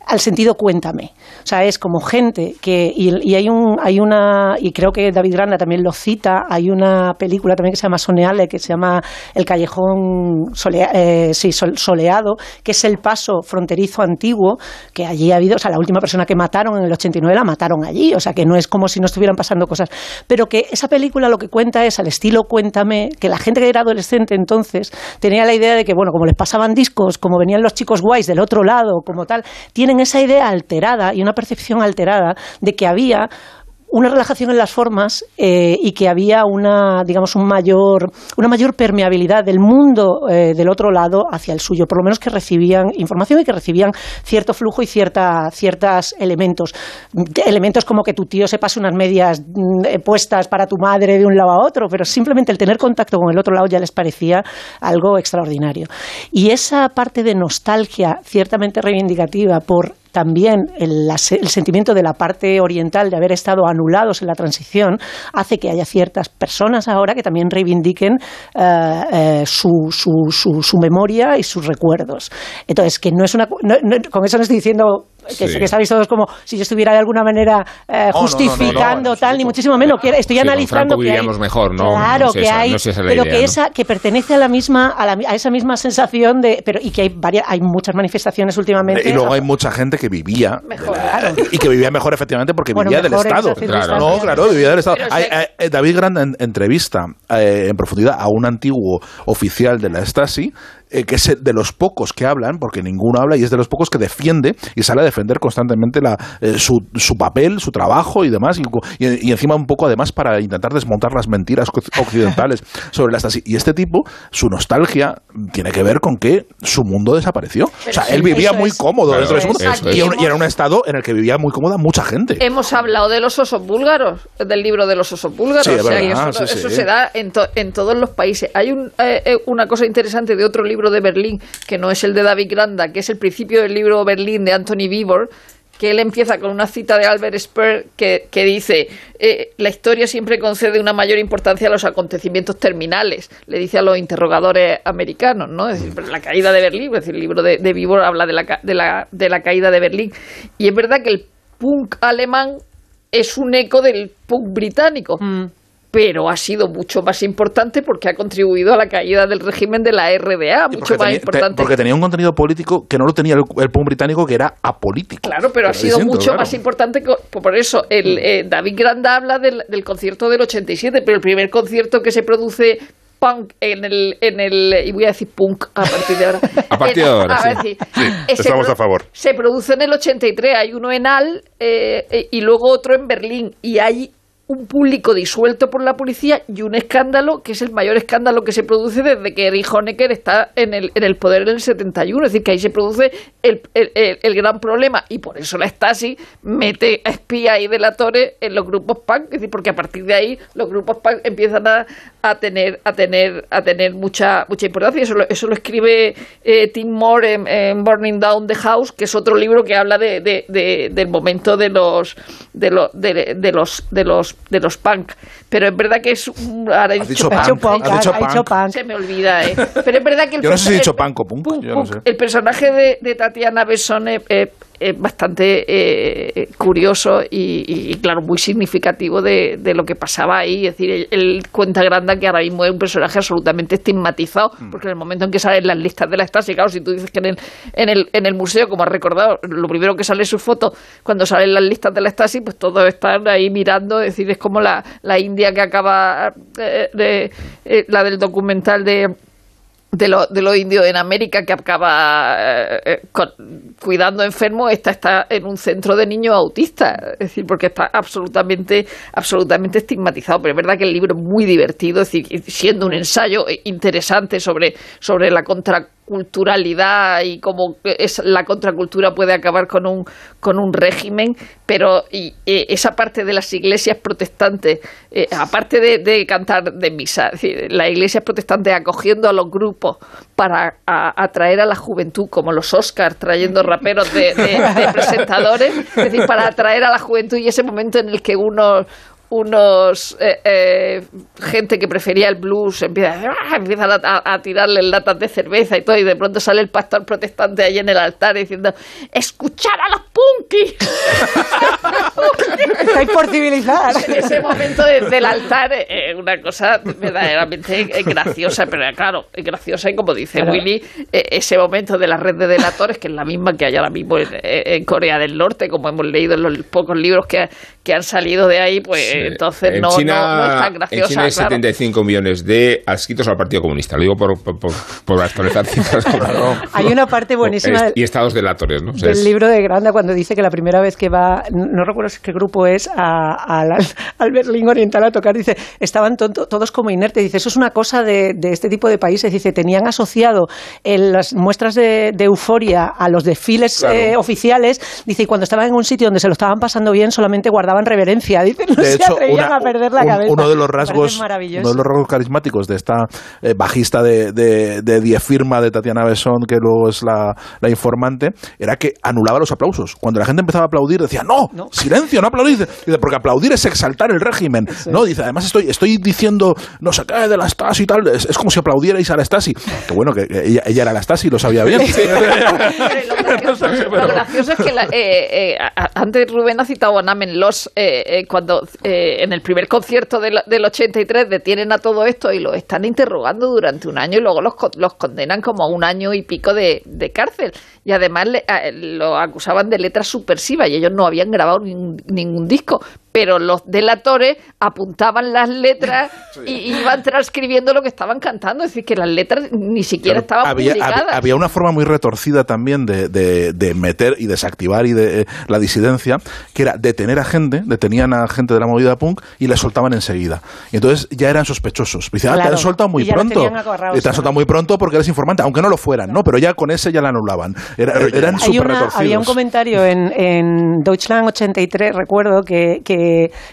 al sentido cuéntame. O sea, es como gente que. Y, hay, un, hay una. Y creo que David Granda también lo cita. Hay una película también que se llama Soneale, que se llama El Callejón solea- eh, sí, sol- Soleado, que es el paso fronterizo antiguo, que allí ha habido. O sea, la última persona que mataron en el 89 la mataron allí. O sea, que no es como si no estuvieran pasando cosas. Pero que esa película lo que cuenta es, al estilo Cuéntame, que la gente que era adolescente entonces tenía la idea de que, bueno, como les pasaban discos, como venían los chicos guays del otro lado, como tal, tienen esa idea alterada y una percepción alterada de que había una relajación en las formas eh, y que había una, digamos, un mayor, una mayor permeabilidad del mundo eh, del otro lado hacia el suyo, por lo menos que recibían información y que recibían cierto flujo y cierta, ciertos elementos. Elementos como que tu tío se pase unas medias mm, eh, puestas para tu madre de un lado a otro, pero simplemente el tener contacto con el otro lado ya les parecía algo extraordinario. Y esa parte de nostalgia ciertamente reivindicativa por también el, el sentimiento de la parte oriental de haber estado anulados en la transición hace que haya ciertas personas ahora que también reivindiquen eh, eh, su, su, su, su memoria y sus recuerdos. Entonces, que no es una. con eso no estoy diciendo que, Sí. que sabéis todos como si yo estuviera de alguna manera eh, no, no, no, justificando no, tal, ni muchísimo menos. Estoy Sí, analizando que hay, vivíamos mejor, ¿no? Claro, No es que esa- hay, es pero idea, que ¿no? esa que pertenece a la misma a, la- a esa misma sensación de, pero y que hay varias, hay muchas manifestaciones últimamente. Y luego hay mucha gente que vivía Mejor. Claro. y que vivía mejor efectivamente porque Bueno, vivía del Estado. Claro. No, claro, vivía del Estado. Hay- David Grant en- entrevista eh, en profundidad a un antiguo oficial de la Stasi eh, que es de los pocos que hablan, porque ninguno habla, y es de los pocos que defiende y sale a defender constantemente la, eh, su, su papel, su trabajo y demás, y, y- y encima un poco además para intentar desmontar las mentiras occidentales sobre la Stasi. Y este tipo, su nostalgia tiene que ver con que su mundo desapareció. o sea, sí, él vivía muy es. cómodo dentro de su mundo. Y, un- y era un estado en el que vivía muy cómoda mucha gente. Hemos hablado de los osos búlgaros, del libro de los osos búlgaros. Sí, o sea, verdad, eso, sí, eso se da en, to- en todos los países. Hay un, eh, eh, una cosa interesante de otro libro de Berlín, que no es el de David Granda, que es el principio del libro Berlín de Anthony Beevor, que él empieza con una cita de Albert Speer que, que dice eh, la historia siempre concede una mayor importancia a los acontecimientos terminales, le dice a los interrogadores americanos, ¿no? Es decir, la caída de Berlín, es decir, el libro de, de Beevor habla de la, de, la, de la caída de Berlín. Y es verdad que el punk alemán es un eco del punk británico. Pero ha sido mucho más importante porque ha contribuido a la caída del régimen de la RDA, mucho más tenía, importante. te- porque tenía un contenido político que no lo tenía el, el punk británico, que era apolítico. Claro, pero ha sido mucho claro. más importante. co- Por eso, el, eh, David Granda habla del, del concierto del 87, pero el primer concierto que se produce punk en el, en el y voy a decir punk a partir de ahora A partir de En- ahora, a sí. ver, sí. Eh, estamos a favor. se produce en el 83 hay uno en Al eh, y luego otro en Berlín y hay un público disuelto por la policía y un escándalo que es el mayor escándalo que se produce desde que Erich Honecker está en el, en el poder en el 71. Es decir, que ahí se produce el, el- el- gran problema y por eso la Stasi mete a espías y delatores en los grupos punk. Es decir, porque a partir de ahí los grupos punk empiezan a, a tener a tener a tener mucha mucha importancia. Eso lo, eso lo escribe eh, Tim Moore en, Burning Down the House, que es otro libro que habla de, de- de- del momento de los de, los de, de los de los de los punk. Pero es verdad que es un... Ahora he dicho punk. has dicho ha dicho punk. punk. Se me olvida, ¿eh? Pero es verdad que el Yo no sé si he dicho el- punk o punk, yo no sé. el personaje de, de Tatiana Besson es, es- bastante eh, curioso y, y, claro, muy significativo de, de lo que pasaba ahí. Es decir, él, él cuenta grande que ahora mismo es un personaje absolutamente estigmatizado, Mm. porque en el momento en que salen las listas de la Stasi, claro, si tú dices que en el, en el, en el museo, como has recordado, lo primero que sale es su foto, cuando salen las listas de la Stasi, pues todos están ahí mirando, es decir, es como la, la India que acaba, eh, de, eh, la del documental de de, lo- de los indios en América que acaba eh, cuidando enfermos, esta está en un centro de niños autistas, es decir, porque está absolutamente, absolutamente estigmatizado. Pero es verdad que el libro es muy divertido, es decir, siendo un ensayo interesante sobre, sobre la contraculturalidad y cómo es, la contracultura puede acabar con un, con un régimen, pero y, eh, esa parte de las iglesias protestantes, eh, aparte de, de cantar de misa, es decir, las iglesias protestantes acogiendo a los grupos para atraer a la juventud, como los Oscars trayendo raperos de, de- de presentadores, es decir, para atraer a la juventud y ese momento en el que unos unos eh, eh, gente que prefería el blues empieza, ¡ah! empiezan a, a- tirarle latas de cerveza y todo y de pronto sale el pastor protestante ahí en el altar diciendo escuchar a los punkis Estáis por civilizar. ese momento de- del altar es una cosa verdaderamente eh, graciosa, pero eh, claro, es graciosa y como dice. Willy, eh, ese momento de la red de delatores, que es la misma que hay ahora mismo en, en Corea del Norte, como hemos leído en los pocos libros que, que han salido de ahí, pues Sí. Entonces en no, China, no, no es tan En graciosa. China hay claro. 75 millones de adscritos al Partido Comunista. Lo digo por, por, por, por actualizar cifras. Hay una parte buenísima Es- Y estados delatores, ¿no? O sea, del es- libro de Granda cuando dice que la primera vez que va, no recuerdo qué grupo es, a- al, al Berlín Oriental a tocar, dice, estaban tonto- todos como inertes. Dice, eso es una cosa de, de este tipo de países. Dice, tenían asociado en las muestras de, de euforia a los desfiles Claro. eh, oficiales. Dice, y cuando estaban en un sitio donde se lo estaban pasando bien, solamente guardaban reverencia. Dice, no de se hecho, atrevían una- a perder la un- cabeza. uno de los rasgos, uno de los rasgos carismáticos de esta eh, bajista de, de, de Die Firma de Tatiana Besson, que luego es la, la informante, era que anulaba los aplausos. Cuando la gente empezaba a aplaudir, decía, no, silencio, no aplaudís. Dice, porque aplaudir es exaltar el régimen. No, dice, además estoy, estoy diciendo, no sé qué, de la Stasi y tal, es, es como si aplaudierais a la Stasi. Que bueno, que, ella, ella era la Stasi y lo sabía bien. Lo gracioso, lo gracioso es que la- eh, eh, antes Rubén ha citado a Namen Los eh, eh, cuando eh, en el primer concierto del, del 83 detienen a todo esto y lo están interrogando durante un año y luego los, los condenan como a un año y pico de, cárcel. Y además le- lo acusaban de letras subversivas y ellos no habían grabado ningún disco pero los delatores apuntaban las letras y iban transcribiendo lo que estaban cantando es decir que las letras ni siquiera estaban había, publicadas había, había una forma muy retorcida también de, de- de meter y desactivar y de, eh, la disidencia, que era detener a gente, detenían a gente de la movida punk y la soltaban enseguida. Y entonces ya eran sospechosos. Dicen, ah, te Claro. han soltado muy pronto. Y te han soltado muy pronto porque eres informante, aunque no lo fueran, ¿no? Pero ya con ese ya la anulaban. Era- eran súper retorcidos. había un comentario en, en Deutschland 83, recuerdo, que, que,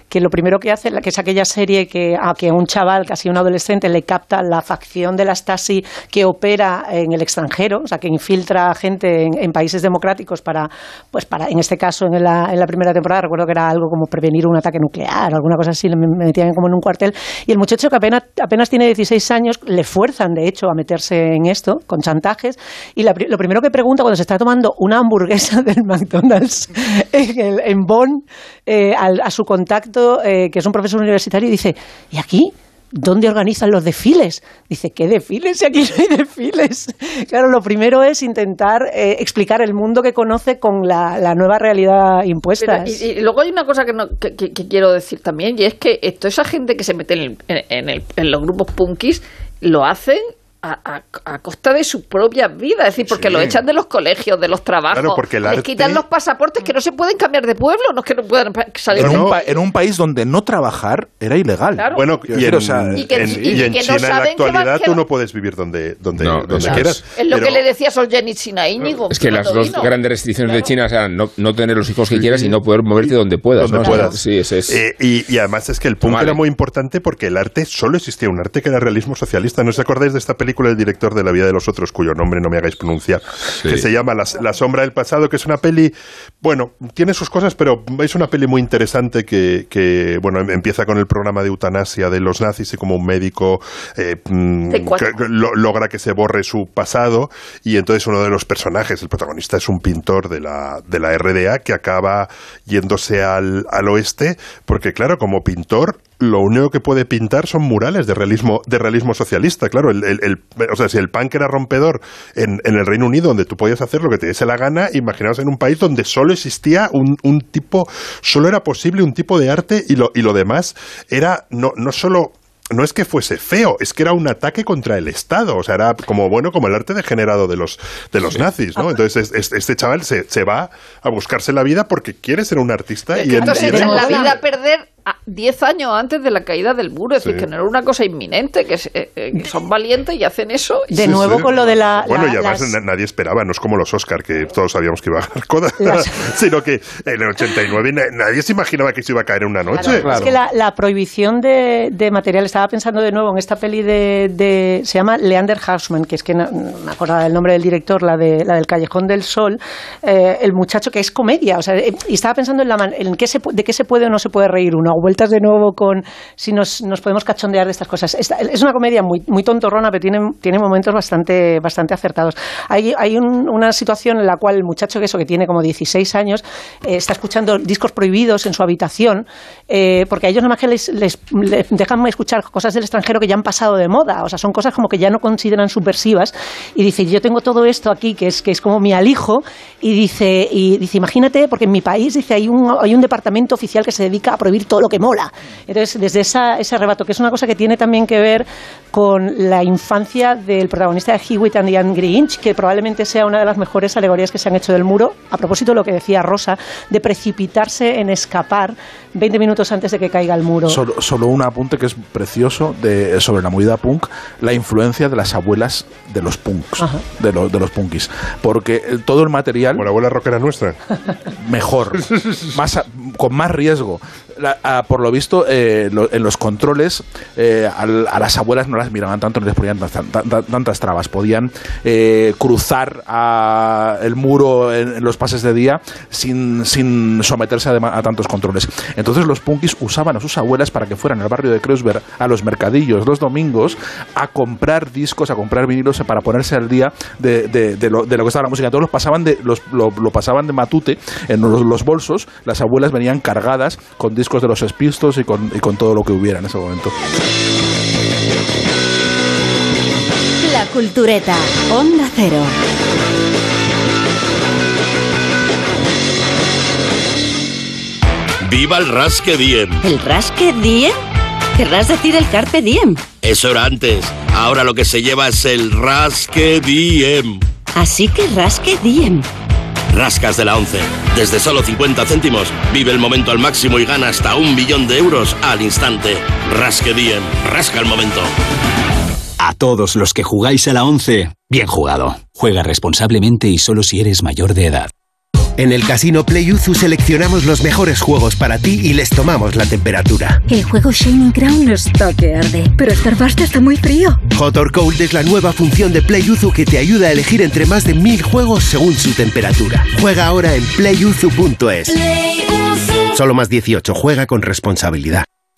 que lo primero que hace, que es aquella serie que a que un chaval, casi un adolescente, le capta la facción de la Stasi que opera en el extranjero, o sea, que infiltra gente en, en países democráticos para, pues para, en este caso, en la, en la primera temporada, recuerdo que era algo como prevenir un ataque nuclear, alguna cosa así, me metían como en un cuartel, y el muchacho que apenas, apenas tiene 16 años, le fuerzan, de hecho, a meterse en esto, con chantajes, y la lo primero que pregunta cuando se está tomando una hamburguesa del McDonald's en, el- en Bonn, eh, al- a su contacto, eh, que es un profesor universitario, y dice, ¿y aquí? ¿Dónde organizan los desfiles? Dice, ¿qué desfiles? Si aquí no hay desfiles. Claro, lo primero es intentar eh, explicar el mundo que conoce con la, nueva realidad impuesta. Y, luego hay una cosa que, no- que- que- quiero decir también, y es que toda esa gente que se mete en, el- en el- en los grupos punkis lo hacen a, a- a costa de su propia vida. Es decir, porque Sí. lo echan de los colegios, de los trabajos, Claro, porque el les arte- quitan los pasaportes que no se pueden cambiar de pueblo, no es que no puedan salir En de un, pa- en un país donde no trabajar era ilegal. Claro. Bueno, y en, decir, o sea, Y que- en- y y en que no China en la que actualidad tú no puedes vivir donde, donde, No, donde quieras. Es lo Pero- que le decía Solzhenitsyn a Íñigo. Es que las dos vino. grandes restricciones de. China, o sea, no, no tener los hijos que quieras y no poder moverte donde puedas. donde ¿no? O sea, puedas. Sí, ese es. Eh, y, y además es que el punk Vale. era muy importante porque el arte, solo existía un arte que era realismo socialista. ¿No os acordáis de esta película? Película del director de La vida de los otros, cuyo nombre no me hagáis pronunciar, que se llama la, la sombra del pasado, que es una peli, bueno, tiene sus cosas, pero es una peli muy interesante que, que bueno, empieza con el programa de eutanasia de los nazis y como un médico eh, mm, que- lo- logra que se borre su pasado y entonces uno de los personajes, el protagonista es un pintor de la, de la RDA que acaba yéndose al, al oeste porque claro, como pintor lo único que puede pintar son murales de realismo, de realismo socialista. Claro, el, el- el- o sea, si el punk era rompedor en, en el Reino Unido, donde tú podías hacer lo que te diese la gana, imaginaos en un país donde solo existía un, un tipo, solo era posible un tipo de arte y lo, y lo demás era no, no solo no es que fuese feo, es que era un ataque contra el Estado. O sea, era como bueno, como el arte degenerado de los, de los nazis, ¿no? Entonces, es- es- este chaval se, se va a buscarse la vida porque quiere ser un artista y, y en- echan la vida a perder 10 años antes de la caída del muro. Es decir, que no era una cosa inminente, que, se- eh, eh, que son valientes y hacen eso. y- De nuevo Sí. con lo de la... Bueno, la- y además las- nadie esperaba, no es como los Oscar, que todos sabíamos que iba a ganar Coda, Las- sino que en el 89 na- nadie se imaginaba que se iba a caer en una noche. Es que la, la prohibición de, de material, estaba pensando de nuevo en esta peli de, de- se llama Leander Hausman, que es que no, no me acordaba el nombre del director, la, de, la del Callejón del Sol, eh, el muchacho que es comedia, o sea, eh, y estaba pensando en, la en qué se, de qué se puede o no se puede reír uno, vueltas de nuevo con si nos, nos podemos cachondear de estas cosas. Esta- es una comedia muy, muy tontorrona, pero tiene, tiene momentos bastante, bastante acertados. Hay, hay un- una situación en la cual el muchacho que eso que tiene como 16 años eh, está escuchando discos prohibidos en su habitación eh, porque a ellos nada más que les, les- les dejan escuchar cosas del extranjero que ya han pasado de moda, o sea, son cosas como que ya no consideran subversivas y dice, yo tengo todo esto aquí que es, que es como mi alijo y dice, y dice, imagínate, porque en mi país dice, hay un, hay un departamento oficial que se dedica a prohibir todo lo que mola. Entonces, desde esa, ese arrebato, que es una cosa que tiene también que ver con la infancia del protagonista de Hewitt and the Angry Inch, que probablemente sea una de las mejores alegorías que se han hecho del muro, a propósito de lo que decía Rosa, de precipitarse en escapar 20 minutos antes de que caiga el muro. Solo, solo un apunte que es precioso de, sobre la movida punk, la influencia de las abuelas de los punks, Ajá. de, los de los punkis. Porque eh, todo el material... Como la abuela rockera nuestra. mejor, más con más riesgo. La- a- por lo visto, eh, en los controles eh, a, las abuelas no las miraban tanto, no les ponían tan- tan- tan- tantas trabas. Podían eh, cruzar a- el muro en, los pases de día sin, sin someterse a, a tantos controles. Entonces los punkis usaban a sus abuelas para que fueran al barrio de Kreuzberg a los mercadillos los domingos a comprar discos, a comprar vinilos para ponerse al día de, lo, de lo que estaba la música. Todos los pasaban de, los, lo, pasaban de matute en los bolsos. Las abuelas venían cargadas con discos de los Spistos y con, y con todo lo que hubiera en ese momento. La cultureta. Onda cero. ¡Viva el Rasque Diem! ¿El rasque diem? ¿Querrás decir el carpe diem? Eso era antes. Ahora lo que se lleva es el Rasque Diem. Así que rasque diem. Rascas de la 11. Desde solo 50 céntimos, vive el momento al máximo y gana hasta un millón de euros al instante. Rasque Diem. Rasca el momento. A todos los que jugáis a la 11, bien jugado. Juega responsablemente y solo si eres mayor de edad. En el Casino Playuzu seleccionamos los mejores juegos para ti y les tomamos la temperatura. El juego Shining Crown está que arde, pero Starburst está muy frío. Hot or Cold es la nueva función de Playuzu que te ayuda a elegir entre más de mil juegos según su temperatura. Juega ahora en playuzu.es. Solo más 18. Juega con responsabilidad.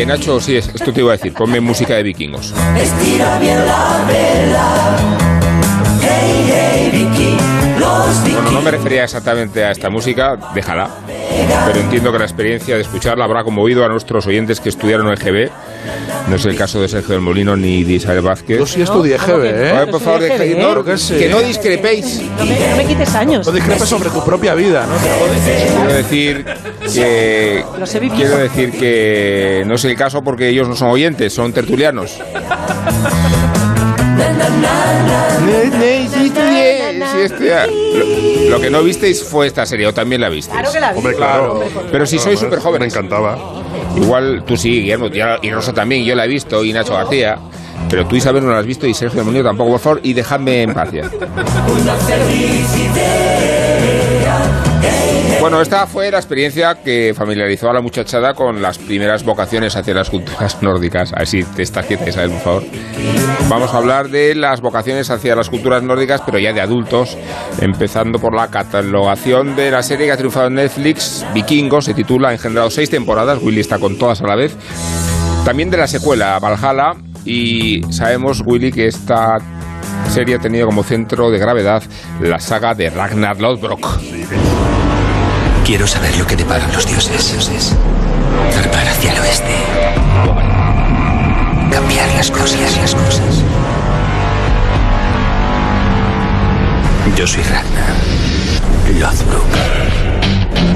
Eh, Nacho, sí, es- esto te iba a decir. Ponme música de vikingos. Estira bien la vela. Hey, hey, Vicky, los Bueno, no me refería exactamente a esta música, déjala. Pero entiendo que la experiencia de escucharla habrá conmovido a nuestros oyentes que estudiaron en GB. No es el caso de Sergio del Molino ni de Isabel Vázquez. Yo sí estudié No, GB, ¿cómo que ¿eh? no? Ay, por favor, no, que sí. que no discrepéis. No me, no me quites años. No discrepes sobre tu propia vida, ¿no? Quiero decir que Los he vivido. quiero decir que no es el caso porque ellos no son oyentes, son tertulianos. Este- lo, lo que no visteis fue esta serie, o también la visteis. Claro que la vi. Hombre, claro. Pero si sois súper Me jóvenes. encantaba. Igual tú sí, Guillermo, y Rosa también, yo la he visto, y Nacho García. Pero tú, Isabel, no la has visto, y Sergio Molino tampoco, por favor, y dejadme en paz ya. Bueno, esta fue la experiencia que familiarizó a la muchachada con las primeras vocaciones hacia las culturas nórdicas. Así te estás quieta, Isabel, por favor. Vamos a hablar de las vocaciones hacia las culturas nórdicas, pero ya de adultos, empezando por la catalogación de la serie que ha triunfado en Netflix, Vikingos, se titula, ha engendrado seis temporadas, Willy está con todas a la vez. También de la secuela, Valhalla, y sabemos, Willy, que esta serie ha tenido como centro de gravedad la saga de Ragnar Lodbrok. Quiero saber lo que deparan los dioses. Zarpar hacia el oeste. Cambiar las cosas, las cosas. Yo soy Ragnar Lothbrok.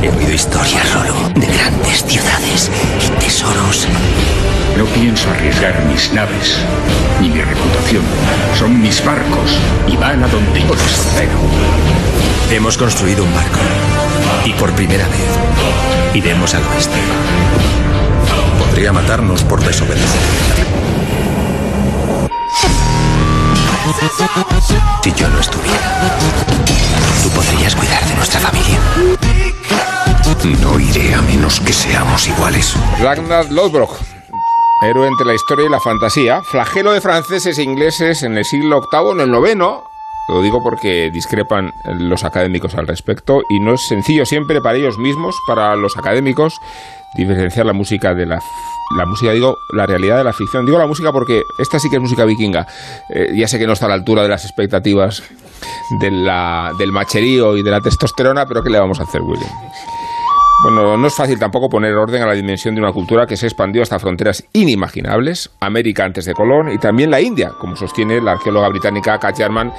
He oído historias, Rolo, de grandes ciudades y tesoros. No pienso arriesgar mis naves ni mi reputación. Son mis barcos y van a donde yo les ordeno. Hemos construido un barco. Y por primera vez iremos al oeste. Podría matarnos por desobedecer. Si yo no estuviera, tú podrías cuidar de nuestra familia. No iré a menos que seamos iguales. Ragnar Lodbrok, héroe entre la historia y la fantasía, flagelo de franceses e ingleses en el siglo VIII, en el noveno. Lo digo porque discrepan los académicos al respecto y no es sencillo siempre para ellos mismos, para los académicos, diferenciar la música de la la música, digo, la realidad de la ficción. Digo la música porque esta sí que es música vikinga. Eh, ya sé que no está a la altura de las expectativas del macherío y de la testosterona, pero ¿qué le vamos a hacer, William? Bueno, no es fácil tampoco poner orden a la dimensión de una cultura que se expandió hasta fronteras inimaginables, América antes de Colón y también la India, como sostiene la arqueóloga británica Kat Jarman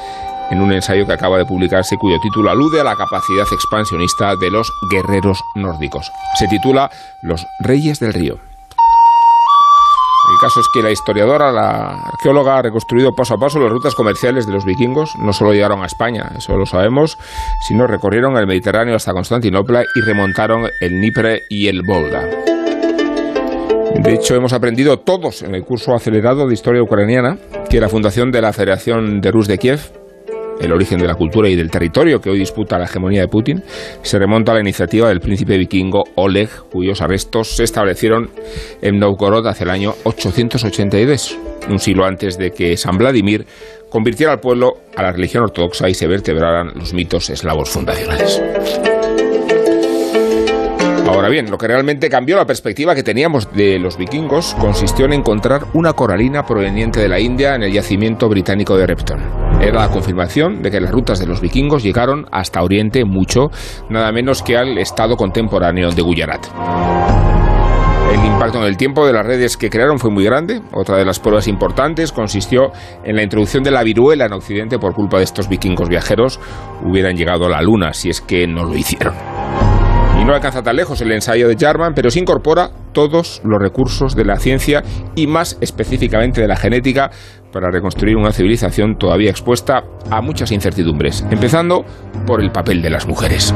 en un ensayo que acaba de publicarse cuyo título alude a la capacidad expansionista de los guerreros nórdicos. Se titula Los Reyes del Río. El caso es que la historiadora, la arqueóloga, ha reconstruido paso a paso las rutas comerciales de los vikingos. No solo llegaron a España, eso lo sabemos, sino recorrieron el Mediterráneo hasta Constantinopla y remontaron el Dnieper y el Volga. De hecho, hemos aprendido todos en el curso acelerado de historia ucraniana que la fundación de la Federación de Rus de Kiev el origen de la cultura y del territorio que hoy disputa la hegemonía de Putin, se remonta a la iniciativa del príncipe vikingo Oleg, cuyos arrestos se establecieron en Novgorod hace el año 882, un siglo antes de que San Vladimir convirtiera al pueblo a la religión ortodoxa y se vertebraran los mitos eslavos fundacionales. Ahora bien, lo que realmente cambió la perspectiva que teníamos de los vikingos consistió en encontrar una coralina proveniente de la India en el yacimiento británico de Repton. Era la confirmación de que las rutas de los vikingos llegaron hasta Oriente mucho, nada menos que al estado contemporáneo de Gujarat. El impacto en el tiempo de las redes que crearon fue muy grande. Otra de las pruebas importantes consistió en la introducción de la viruela en Occidente por culpa de estos vikingos viajeros. Hubieran llegado a la luna si es que no lo hicieron. No alcanza tan lejos el ensayo de Jarman, pero se incorpora todos los recursos de la ciencia y más específicamente de la genética para reconstruir una civilización todavía expuesta a muchas incertidumbres, empezando por el papel de las mujeres.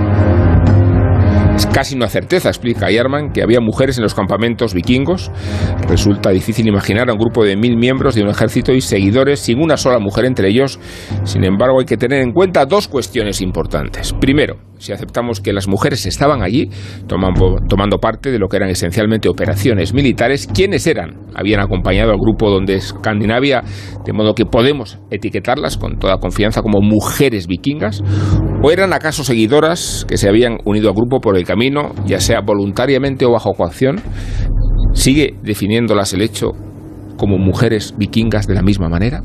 Es casi una certeza, explica Jarman, que había mujeres en los campamentos vikingos. Resulta difícil imaginar a un grupo de mil miembros de un ejército y seguidores sin una sola mujer entre ellos. Sin embargo, hay que tener en cuenta dos cuestiones importantes. Primero, si aceptamos que las mujeres estaban allí, tomando, tomando parte de lo que eran esencialmente operaciones militares, ¿quiénes eran? Habían acompañado al grupo donde Escandinavia, de modo que podemos etiquetarlas con toda confianza como mujeres vikingas, o eran acaso seguidoras que se habían unido al grupo por el camino, ya sea voluntariamente o bajo coacción, sigue definiéndolas el hecho como mujeres vikingas de la misma manera?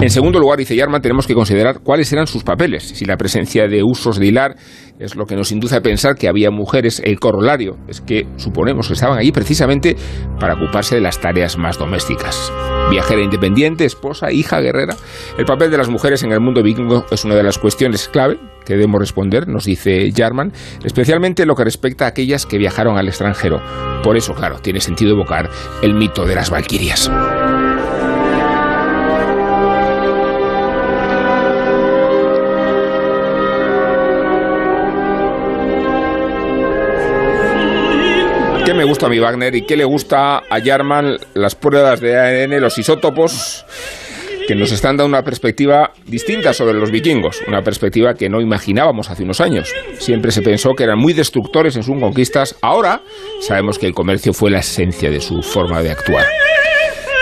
En segundo lugar, dice Yarman, tenemos que considerar cuáles eran sus papeles. Si la presencia de usos de hilar es lo que nos induce a pensar que había mujeres, el corolario es que suponemos que estaban allí precisamente para ocuparse de las tareas más domésticas. Viajera independiente, esposa, hija, guerrera. El papel de las mujeres en el mundo vikingo es una de las cuestiones clave que debemos responder, nos dice Jarman, especialmente lo que respecta a aquellas que viajaron al extranjero. Por eso, claro, tiene sentido evocar el mito de las valquirias. ¿Qué me gusta a mi Wagner y qué le gusta a Jarman las pruebas de ADN, los isótopos? que nos están dando una perspectiva distinta sobre los vikingos, una perspectiva que no imaginábamos hace unos años. Siempre se pensó que eran muy destructores en sus conquistas, ahora sabemos que el comercio fue la esencia de su forma de actuar.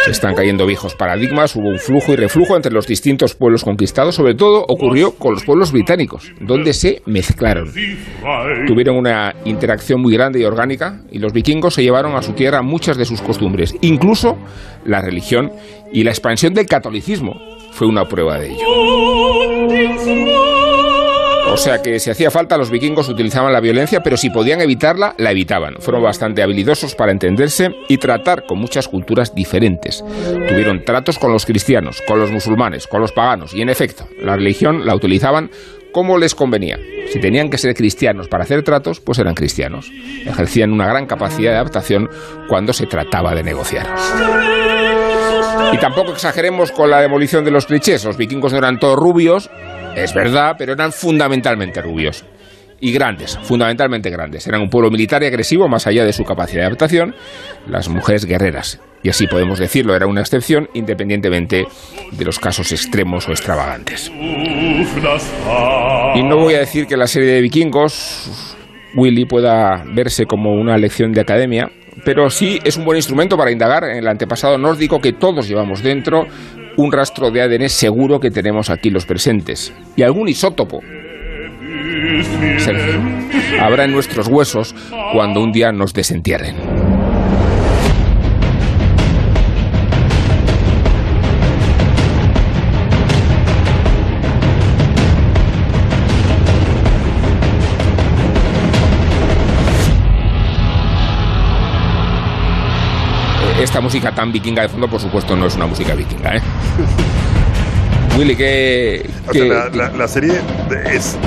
Se están cayendo viejos paradigmas, hubo un flujo y reflujo entre los distintos pueblos conquistados, sobre todo ocurrió con los pueblos británicos, donde se mezclaron. Tuvieron una interacción muy grande y orgánica y los vikingos se llevaron a su tierra muchas de sus costumbres, incluso la religión y la expansión del catolicismo fue una prueba de ello. O sea que si hacía falta, los vikingos utilizaban la violencia, pero si podían evitarla, la evitaban. Fueron bastante habilidosos para entenderse y tratar con muchas culturas diferentes. Tuvieron tratos con los cristianos, con los musulmanes, con los paganos, y en efecto, la religión la utilizaban como les convenía. Si tenían que ser cristianos para hacer tratos, pues eran cristianos. Ejercían una gran capacidad de adaptación cuando se trataba de negociar. Y tampoco exageremos con la demolición de los clichés. Los vikingos no eran todos rubios, es verdad, pero eran fundamentalmente rubios. Y grandes, fundamentalmente grandes. Eran un pueblo militar y agresivo, más allá de su capacidad de adaptación. Las mujeres guerreras. Y así podemos decirlo, era una excepción, independientemente de los casos extremos o extravagantes. Y no voy a decir que la serie de vikingos, Willy, pueda verse como una lección de academia, pero sí es un buen instrumento para indagar en el antepasado nórdico que todos llevamos dentro, un rastro de ADN seguro que tenemos aquí los presentes, y algún isótopo. Sergio, habrá en nuestros huesos cuando un día nos desentierren. Esta música tan vikinga de fondo, por supuesto, no es una música vikinga, ¿eh? Willy, sea, la, la- la serie es,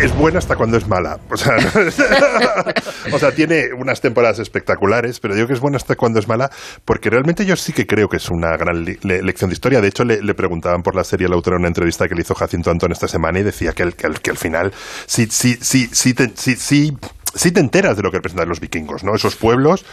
es buena hasta cuando es mala. O sea, o sea, tiene unas temporadas espectaculares, pero digo que es buena hasta cuando es mala, porque realmente yo sí que creo que es una gran le- lección de historia. De hecho, le, le preguntaban por la serie al autor en una entrevista que le hizo Jacinto Antón esta semana y decía que, el, que, el- que al final sí, sí, sí, sí, te- sí, sí, sí te enteras de lo que representan los vikingos, ¿no? Esos pueblos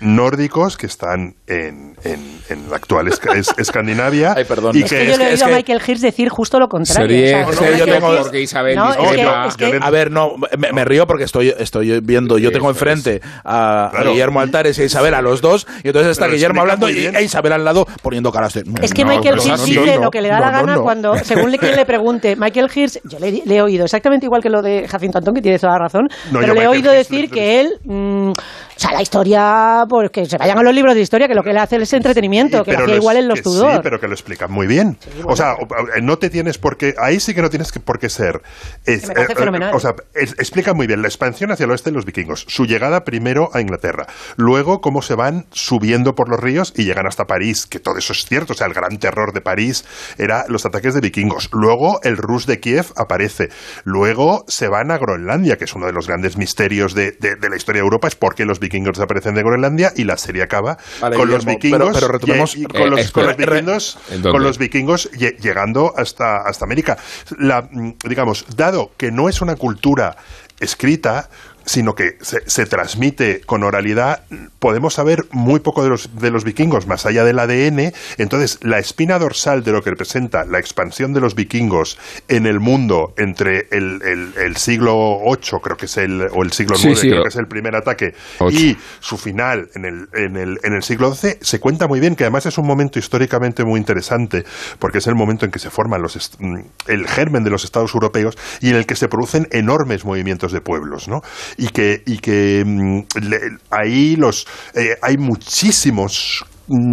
nórdicos que están en, en, en la actual Esca- es- Escandinavia. Ay, perdón. Y Es que, que yo le he oído a Michael Hirsch decir justo lo contrario. Sería- o sea, yo tengo- Hirsch- porque Isabel no, es que, discrepa. es que- A ver, no, me, me río porque estoy, estoy viendo, yo tengo enfrente a. Guillermo Altares y a Isabel a los dos, y entonces está Pero Guillermo hablando y e Isabel al lado poniendo caras de... Es que No, Michael Hirsch no, dice no, lo que le da no, la no, gana no. cuando, según le- quien le pregunte, Michael Hirsch, yo le, le he oído exactamente igual que lo de Jacinto Antón, que tiene toda la razón, No, pero yo le he oído decir que él, mm, o sea, la historia, pues que se vayan a los libros de historia, que lo que él hace es entretenimiento, Sí, que lo hacía igual en los que Sí, Tudor. pero que lo explican muy bien. O sea, o- o- no te tienes por qué. Ahí sí que no tienes que, por qué ser. es- Que me parece fenomenal. o sea, es- explica muy bien la expansión hacia el oeste de los vikingos. Su llegada primero a Inglaterra. Luego, cómo se van subiendo por los ríos y llegan hasta París, que todo eso es cierto. O sea, el gran terror de París era los ataques de vikingos. Luego, el Rus de Kiev aparece. Luego, se van a Groenlandia, que es uno de los grandes misterios de, de- de la historia de Europa. Es por qué los vikingos desaparecen de Groenlandia y la serie acaba Vale, con los vikingos. pero- pero retomemos- y- y con, Eh, los, espera, con los re- vikingos, con los vikingos lle- llegando hasta, hasta América. La, digamos, dado que no es una cultura escrita, sino que se, se transmite con oralidad, podemos saber muy poco de los, de los vikingos, más allá del ADN. Entonces, la espina dorsal de lo que representa la expansión de los vikingos en el mundo entre el, el- el siglo VIII, creo que es el, o el siglo IX, sí, creo o- que es el primer ataque, y su final en el, en, el, en el siglo XI, se cuenta muy bien, que además es un momento históricamente muy interesante, porque es el momento en que se forman los mm, el germen de los estados europeos y en el que se producen enormes movimientos de pueblos, ¿no? Y que, y que mm, le- ahí los, eh, hay muchísimos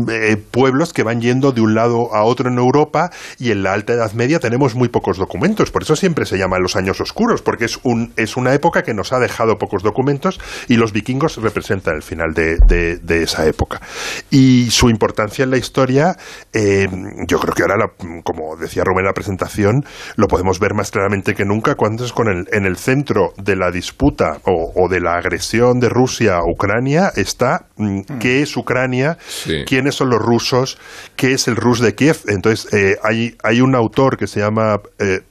eh, pueblos que van yendo de un lado a otro en Europa y en la Alta Edad Media tenemos muy pocos documentos, por eso siempre se llaman los años oscuros, porque es, un, es una época que nos ha dejado pocos documentos y los vikingos representan el final de, de- de esa época. Y su importancia en la historia, eh, yo creo que ahora, la- como decía Rubén en la presentación, lo podemos ver más claramente que nunca cuando es con el, en el centro de la disputa o, o de la agresión de Rusia a Ucrania está mm, qué es Ucrania, Sí. Quiénes son los rusos, qué es el Rus de Kiev. Entonces, eh, hay, hay un autor que se llama eh,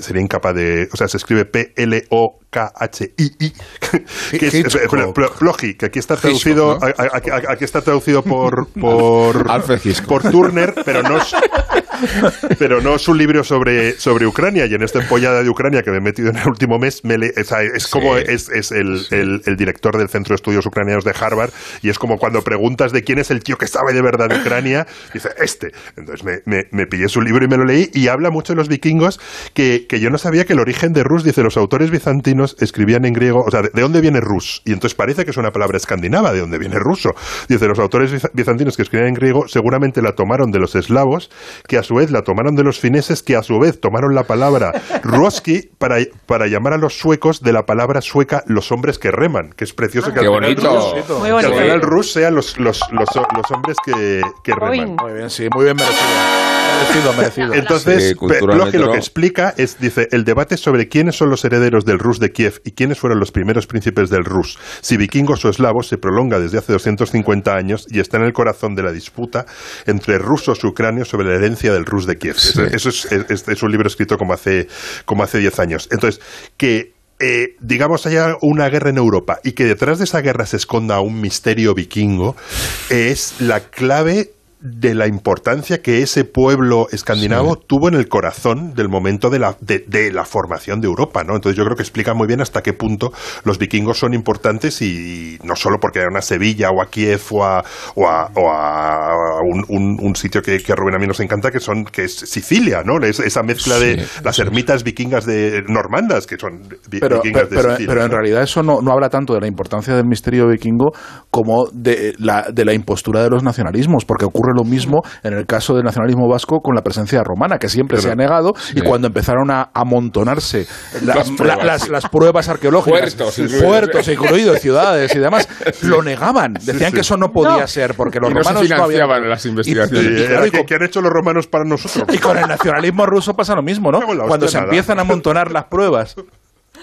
sería incapaz de. O sea, se escribe P-L-O-K-H-I-I, que es, Hitchcock. eh, Pl- Pl- Plojy, que aquí está traducido, Hitchcock, ¿no? a- a- a- aquí está traducido por, por, por Turner, pero no es, pero no es un libro sobre, sobre Ucrania y en esta empollada de Ucrania que me he metido en el último mes me le- sea, es como es, es el, el- el director del Centro de Estudios Ucranianos de Harvard y es como cuando preguntas de quién es el tío que sabe de verdad de Ucrania dice este entonces me, me, me pillé su libro y me lo leí y habla mucho de los vikingos que, que yo no sabía que el origen de Rus dice los autores bizantinos escribían en griego o sea de, de dónde viene Rus y entonces parece que es una palabra escandinava de dónde viene ruso dice los autores biza- bizantinos que escribían en griego seguramente la tomaron de los eslavos que a su vez la tomaron de los fineses que a su vez tomaron la palabra ruski para, para llamar a los suecos de la palabra sueca los hombres que reman que es precioso que Qué al final bonito. Rus- Muy que al final Rus sea los, los, los, los hombres que, que reman Muy bien, sí, muy bien merecido. Merecido, merecido. entonces, Bloch lo que explica es, dice, el debate sobre quiénes son los herederos del Rus de Kiev y quiénes fueron los primeros príncipes del Rus, si vikingos o eslavos, se prolonga desde hace 250 años y está en el corazón de la disputa entre rusos y ucranios sobre la herencia del Rus de Kiev. Eso, eso es, es- es un libro escrito como hace, como hace 10 años. Entonces, que eh, digamos, haya una guerra en Europa y que detrás de esa guerra se esconda un misterio vikingo, es la clave de la importancia que ese pueblo escandinavo tuvo en el corazón del momento de la, de, de la formación de Europa, ¿no? Entonces yo creo que explica muy bien hasta qué punto los vikingos son importantes y, no solo porque eran a Sevilla o a Kiev o a, o a, o a un, un- un sitio que, que a Rubén a mí nos encanta, que son que es Sicilia, ¿no? Es- esa mezcla de las ermitas vikingas de normandas, que son vi- pero, vikingas pero, pero- de Sicilia. pero en ¿no? realidad eso no, no habla tanto de la importancia del misterio vikingo como de la, de la impostura de los nacionalismos, porque ocurre lo mismo en el caso del nacionalismo vasco con la presencia romana, que siempre se ha negado, y cuando empezaron a amontonarse la- Las la- pruebas, las, sí. las pruebas arqueológicas, Puertos incluidos. puertos incluidos, ciudades y demás, lo negaban. Decían sí. que eso no podía No. ser, porque los Y no se romanos no habían- financiaban las Y- investigaciones. y- y Sí, claro, era y que- con- ¿Qué han hecho los romanos para nosotros? y con el nacionalismo ruso pasa lo mismo, ¿no? Cuando se nada. empiezan a amontonar las pruebas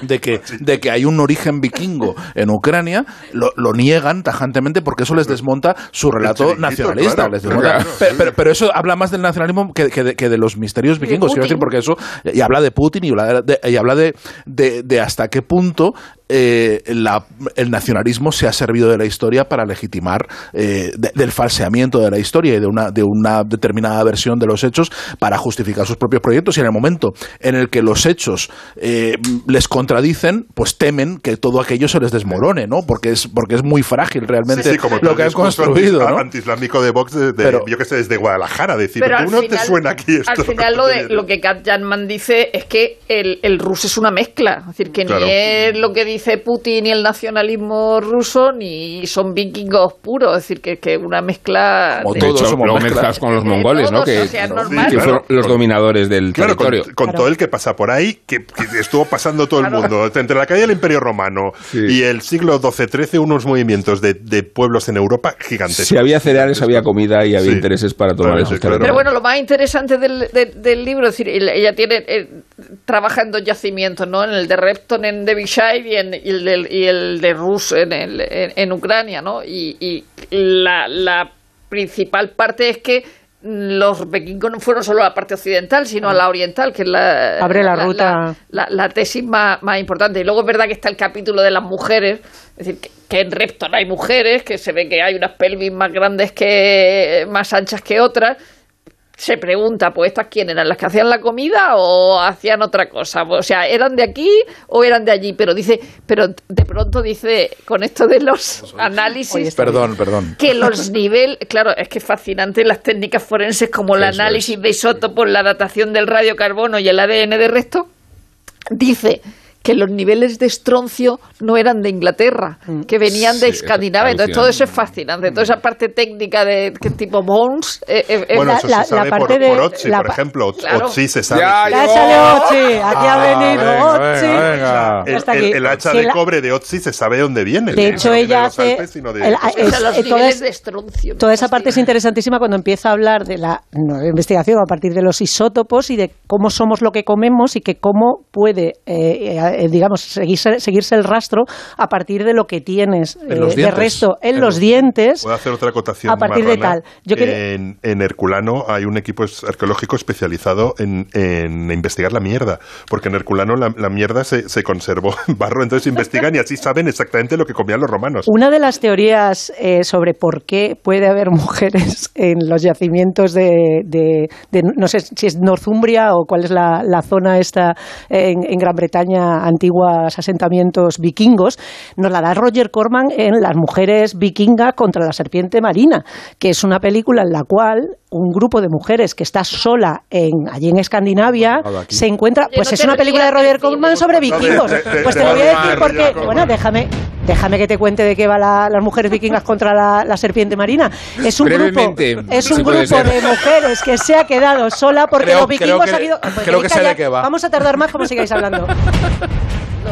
de que, de que hay un origen vikingo en Ucrania, lo, lo niegan tajantemente porque eso les desmonta su relato nacionalista. claro. les desmonta. Claro. Pero, pero- pero eso habla más del nacionalismo que, que de, que de los misterios vikingos, quiero decir, Putin. porque eso, y habla de Putin y habla de, y habla de, de- de hasta qué punto eh, la- el nacionalismo se ha servido de la historia para legitimar eh, de- del falseamiento de la historia y de una, de una determinada versión de los hechos para justificar sus propios proyectos y en el momento en el que los hechos eh, les contradicen, pues temen que todo aquello se les desmorone, ¿no? Porque es, porque es muy frágil realmente Sí, sí, como lo que han construido, anti- ¿no? antiislámico de Vox, de, de- Pero- yo que sé, desde Guadalajara, decir, Pero ¿tú al no final, te suena aquí esto? al final lo, de, lo que Kat Janman dice es que el, el ruso es una mezcla. Es decir, que Claro. ni es lo que dice Putin y el nacionalismo ruso, ni son vikingos puros. Es decir, que que una mezcla... Como de- todos hecho, somos luego mezclas. con los mongoles, ¿no? Que, o sea, que fueron Claro. los dominadores del Claro, con, territorio. con todo el que pasa por ahí, que, que estuvo pasando todo el mundo. Entre la caída del Imperio Romano y el siglo XII-XIII, unos movimientos de, de pueblos en Europa gigantescos. Si había cereales, había comida y había Sí. intereses para tomar Claro, esos sí, claro. Pero territorios. bueno, lo más interesante del, de- del libro, es decir, ella ella tiene eh, trabaja en dos yacimientos, ¿no? En el de Repton en Derbyshire y, en, y el, y el de Rus en, el- en, en Ucrania, ¿no? Y, y la, la principal parte es que los vikingos no fueron solo a la parte occidental, sino a la oriental, que es la, Abre la ruta. la tesis más, más importante. Y luego es verdad que está el capítulo de las mujeres, es decir, que, que en Repton hay mujeres, que se ve que hay unas pelvis más grandes que más anchas que otras. Se pregunta, pues estas quién eran, las que hacían la comida o hacían otra cosa, o sea, eran de aquí o eran de allí, pero dice, pero de pronto dice con esto de los análisis Perdón, perdón. que los niveles, claro, es que es fascinante las técnicas forenses como el Eso análisis de isótopos, la datación del radiocarbono y el ADN de resto, dice que los niveles de estroncio no eran de Inglaterra, que venían de Sí, Escandinavia. Entonces todo eso es fascinante. Toda esa parte técnica de que tipo Bones eh, eh, es Bueno, la- eso la- se sabe la parte por, de- por la por ejemplo. Claro. Se sabe. Ya, Ya yo- sale Ochi, aquí ha venido venga, Ochi. venga, venga. el, el- hacha Sí, de la- cobre de Otzi se sabe dónde viene. De No hecho, viene ella de hace. De- eh, toda de esa parte es interesantísima cuando empieza a hablar de la investigación a partir de los isótopos y de cómo somos lo que comemos y que cómo puede eh, eh, digamos, seguirse, seguirse el rastro a partir de lo que tienes eh, de resto en En los los- dientes. Puedo hacer otra acotación. A partir de tal. Yo quería- en, en Herculano hay un equipo es- arqueológico especializado en, en investigar la mierda, porque en Herculano la, la mierda se, se conservó en barro, entonces investigan y así saben exactamente lo que comían los romanos. Una de las teorías eh, sobre por qué puede haber mujeres en los yacimientos de, de- de- no sé si es Northumbria o cuál es la, la zona esta en, en Gran Bretaña, antiguos asentamientos vikingos, nos la da Roger Corman en Las mujeres vikingas contra la serpiente marina, que es una película en la cual un grupo de mujeres que está sola en, allí en Escandinavia se encuentra, pues no es una película de Roger Corman sobre vikingos. de- de- Pues te lo voy a decir porque, bueno, déjame, déjame que te cuente de qué va la- las mujeres vikingas contra la, la serpiente marina. Es un grupo, es un grupo ser. de mujeres que se ha quedado sola porque Creo- los vikingos creo que- han ido. Pues creo que sé de calla, qué va. Vamos a tardar más como sigáis hablando.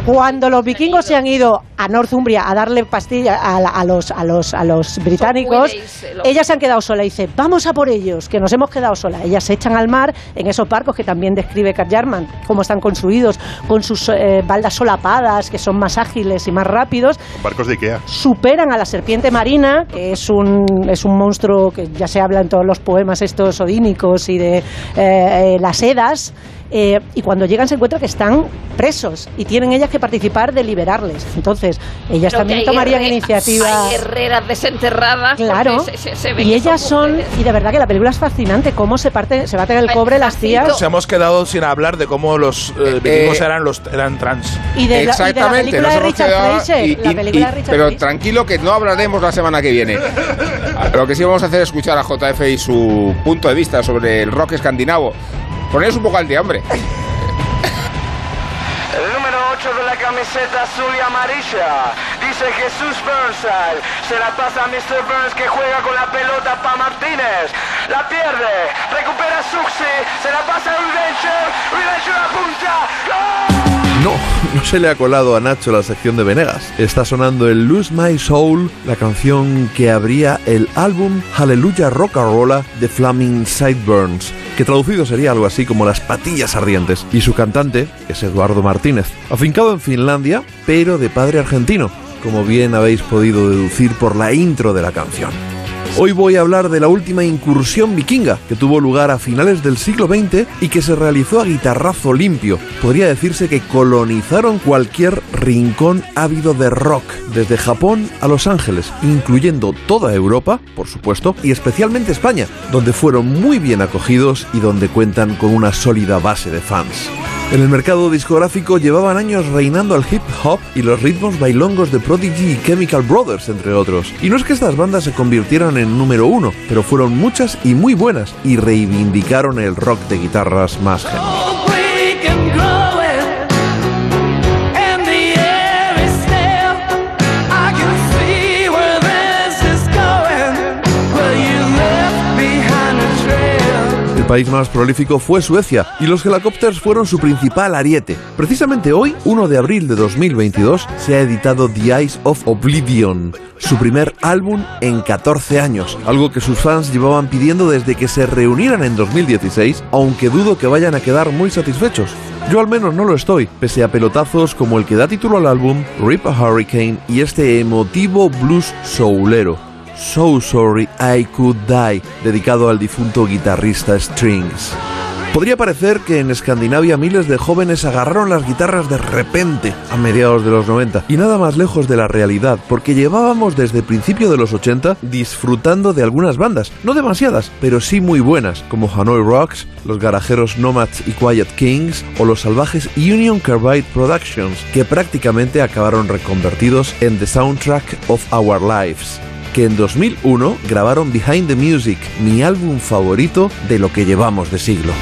Cuando los vikingos se han ido a Northumbria a darle pastilla a, la- a los, a, los, a los británicos, el- ellas se han quedado solas. Y dice, vamos a por ellos, que nos hemos quedado solas. Ellas se echan al mar en esos barcos que también describe Kat Jarman, cómo están construidos, con sus eh, baldas solapadas, que son más ágiles y más rápidos Barcos de Ikea. superan a la serpiente marina, que es un, es un monstruo que ya se habla en todos los poemas estos odínicos y de eh, eh, las edas, eh, y cuando llegan se encuentran que están presos y tienen ellas que participar de liberarles. Entonces, ellas también hay tomarían guerre- iniciativa. Hay guerreras desenterradas. Claro, se- se- se y ellas son, mujeres. y de verdad que la película es fascinante, cómo se parte, se baten el cobre las tías. Nos hemos quedado sin hablar de cómo los eh, vikingos Eh, eran, los, eran trans. Y de, la, y de la Exactamente, película nos de hemos Richard quedado- Fraser, y- la película y- de Richard pero Fraser. tranquilo que no hablaremos la semana que viene. Lo que sí vamos a hacer es escuchar a JF y su punto de vista sobre el rock escandinavo. Poneros un poco al día, hombre. El número 8 de la camiseta azul y amarilla dice Jesús Burnside. Se la pasa a Mr. Burns que juega con la pelota para Martínez. La pierde, recupera Suxi, se la pasa a Rivencher. Rivencher apunta. ¡Gol! No, no se le ha colado a Nacho la sección de Venegas. Está sonando el Lose My Soul, la canción que abría el álbum Hallelujah Rock'n'Rolla de Flaming Sideburns, que traducido sería algo así como Las Patillas Ardientes. Y su cantante es Eduardo Martínez, afincado en Finlandia, pero de padre argentino, como bien habéis podido deducir por la intro de la canción. Hoy voy a hablar de la última incursión vikinga que tuvo lugar a finales del siglo XX y que se realizó a guitarrazo limpio. Podría decirse que colonizaron cualquier rincón ávido de rock, desde Japón a Los Ángeles, incluyendo toda Europa, por supuesto, y especialmente España, donde fueron muy bien acogidos y donde cuentan con una sólida base de fans. En el mercado discográfico llevaban años reinando el hip hop y los ritmos bailongos de Prodigy y Chemical Brothers, entre otros. Y no es que estas bandas se convirtieran en número uno, pero fueron muchas y muy buenas y reivindicaron el rock de guitarras más genuino. País más prolífico fue Suecia y los Helicopters fueron su principal ariete. Precisamente hoy, 1 de abril de 2022, se ha editado The Eyes of Oblivion, su primer álbum en 14 años, algo que sus fans llevaban pidiendo desde que se reunieran en 2016, aunque dudo que vayan a quedar muy satisfechos. Yo al menos no lo estoy, pese a pelotazos como el que da título al álbum, Rip a Hurricane y este emotivo blues soulero. So Sorry I Could Die, dedicado al difunto guitarrista Strings. Podría parecer que en Escandinavia miles de jóvenes agarraron las guitarras de repente a mediados de los 90 y nada más lejos de la realidad, porque llevábamos desde principio de los 80 disfrutando de algunas bandas, no demasiadas, pero sí muy buenas, como Hanoi Rocks, los garajeros Nomads y Quiet Kings o los salvajes Union Carbide Productions, que prácticamente acabaron reconvertidos en The Soundtrack of Our Lives que en 2001 grabaron Behind the Music, mi álbum favorito de lo que llevamos de siglo.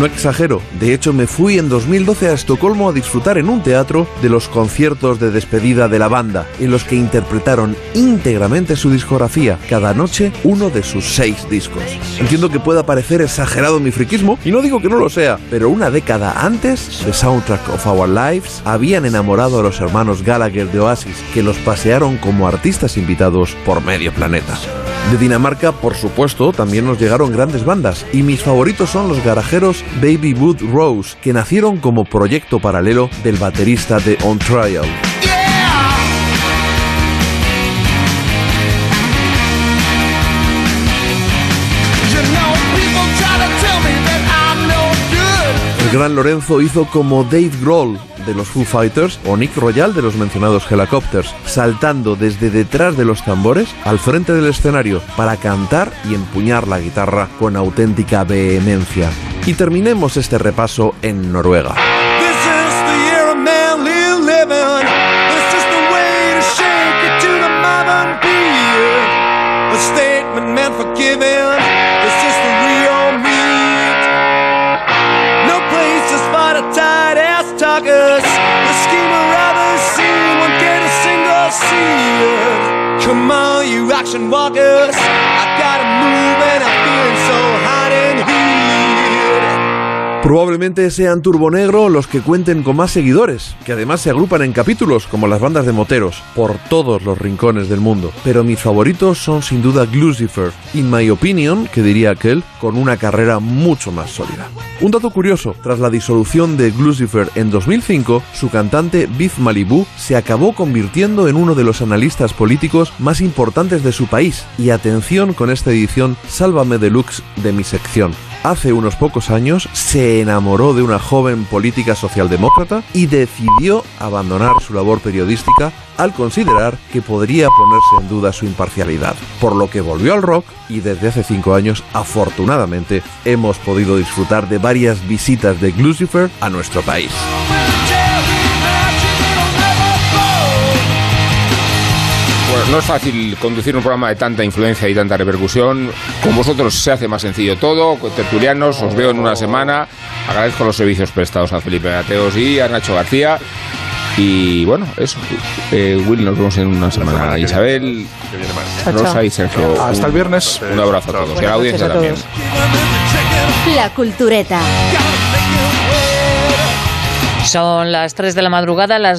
No exagero, de hecho me fui en 2012 a Estocolmo a disfrutar en un teatro de los conciertos de despedida de la banda, en los que interpretaron íntegramente su discografía, cada noche uno de sus seis discos. Entiendo que pueda parecer exagerado mi friquismo, y no digo que no lo sea, pero una década antes, The Soundtrack of Our Lives habían enamorado a los hermanos Gallagher de Oasis, que los pasearon como artistas invitados por medio planeta. De Dinamarca, por supuesto, también nos llegaron grandes bandas, y mis favoritos son los garajeros Baby Wood Rose, que nacieron como proyecto paralelo del baterista de On Trial. Gran Lorenzo hizo como Dave Grohl de los Foo Fighters o Nick Royal de los mencionados Helicopters, saltando desde detrás de los tambores al frente del escenario para cantar y empuñar la guitarra con auténtica vehemencia. Y terminemos este repaso en Noruega. Come on, you action walkers. I Probablemente sean Turbonegro los que cuenten con más seguidores, que además se agrupan en capítulos como las bandas de moteros, por todos los rincones del mundo. Pero mis favoritos son sin duda Glucifer, in my opinion, que diría aquel, con una carrera mucho más sólida. Un dato curioso, tras la disolución de Glucifer en 2005, su cantante Biff Malibu se acabó convirtiendo en uno de los analistas políticos más importantes de su país. Y atención con esta edición Sálvame Deluxe de mi sección. Hace unos pocos años se enamoró de una joven política socialdemócrata y decidió abandonar su labor periodística al considerar que podría ponerse en duda su imparcialidad, por lo que volvió al rock y desde hace cinco años, afortunadamente, hemos podido disfrutar de varias visitas de Glucifer a nuestro país. Pues no es fácil conducir un programa de tanta influencia y tanta repercusión. Con vosotros se hace más sencillo todo. Con tertulianos, os veo en una semana. Agradezco los servicios prestados a Felipe Mateos y a Nacho García. Y bueno, eso. Eh, Will, nos vemos en una semana. Isabel, Rosa y Sergio. Hasta el viernes. Un abrazo a todos. Y a la audiencia también. La cultureta. Son las 3 de la madrugada, las 2.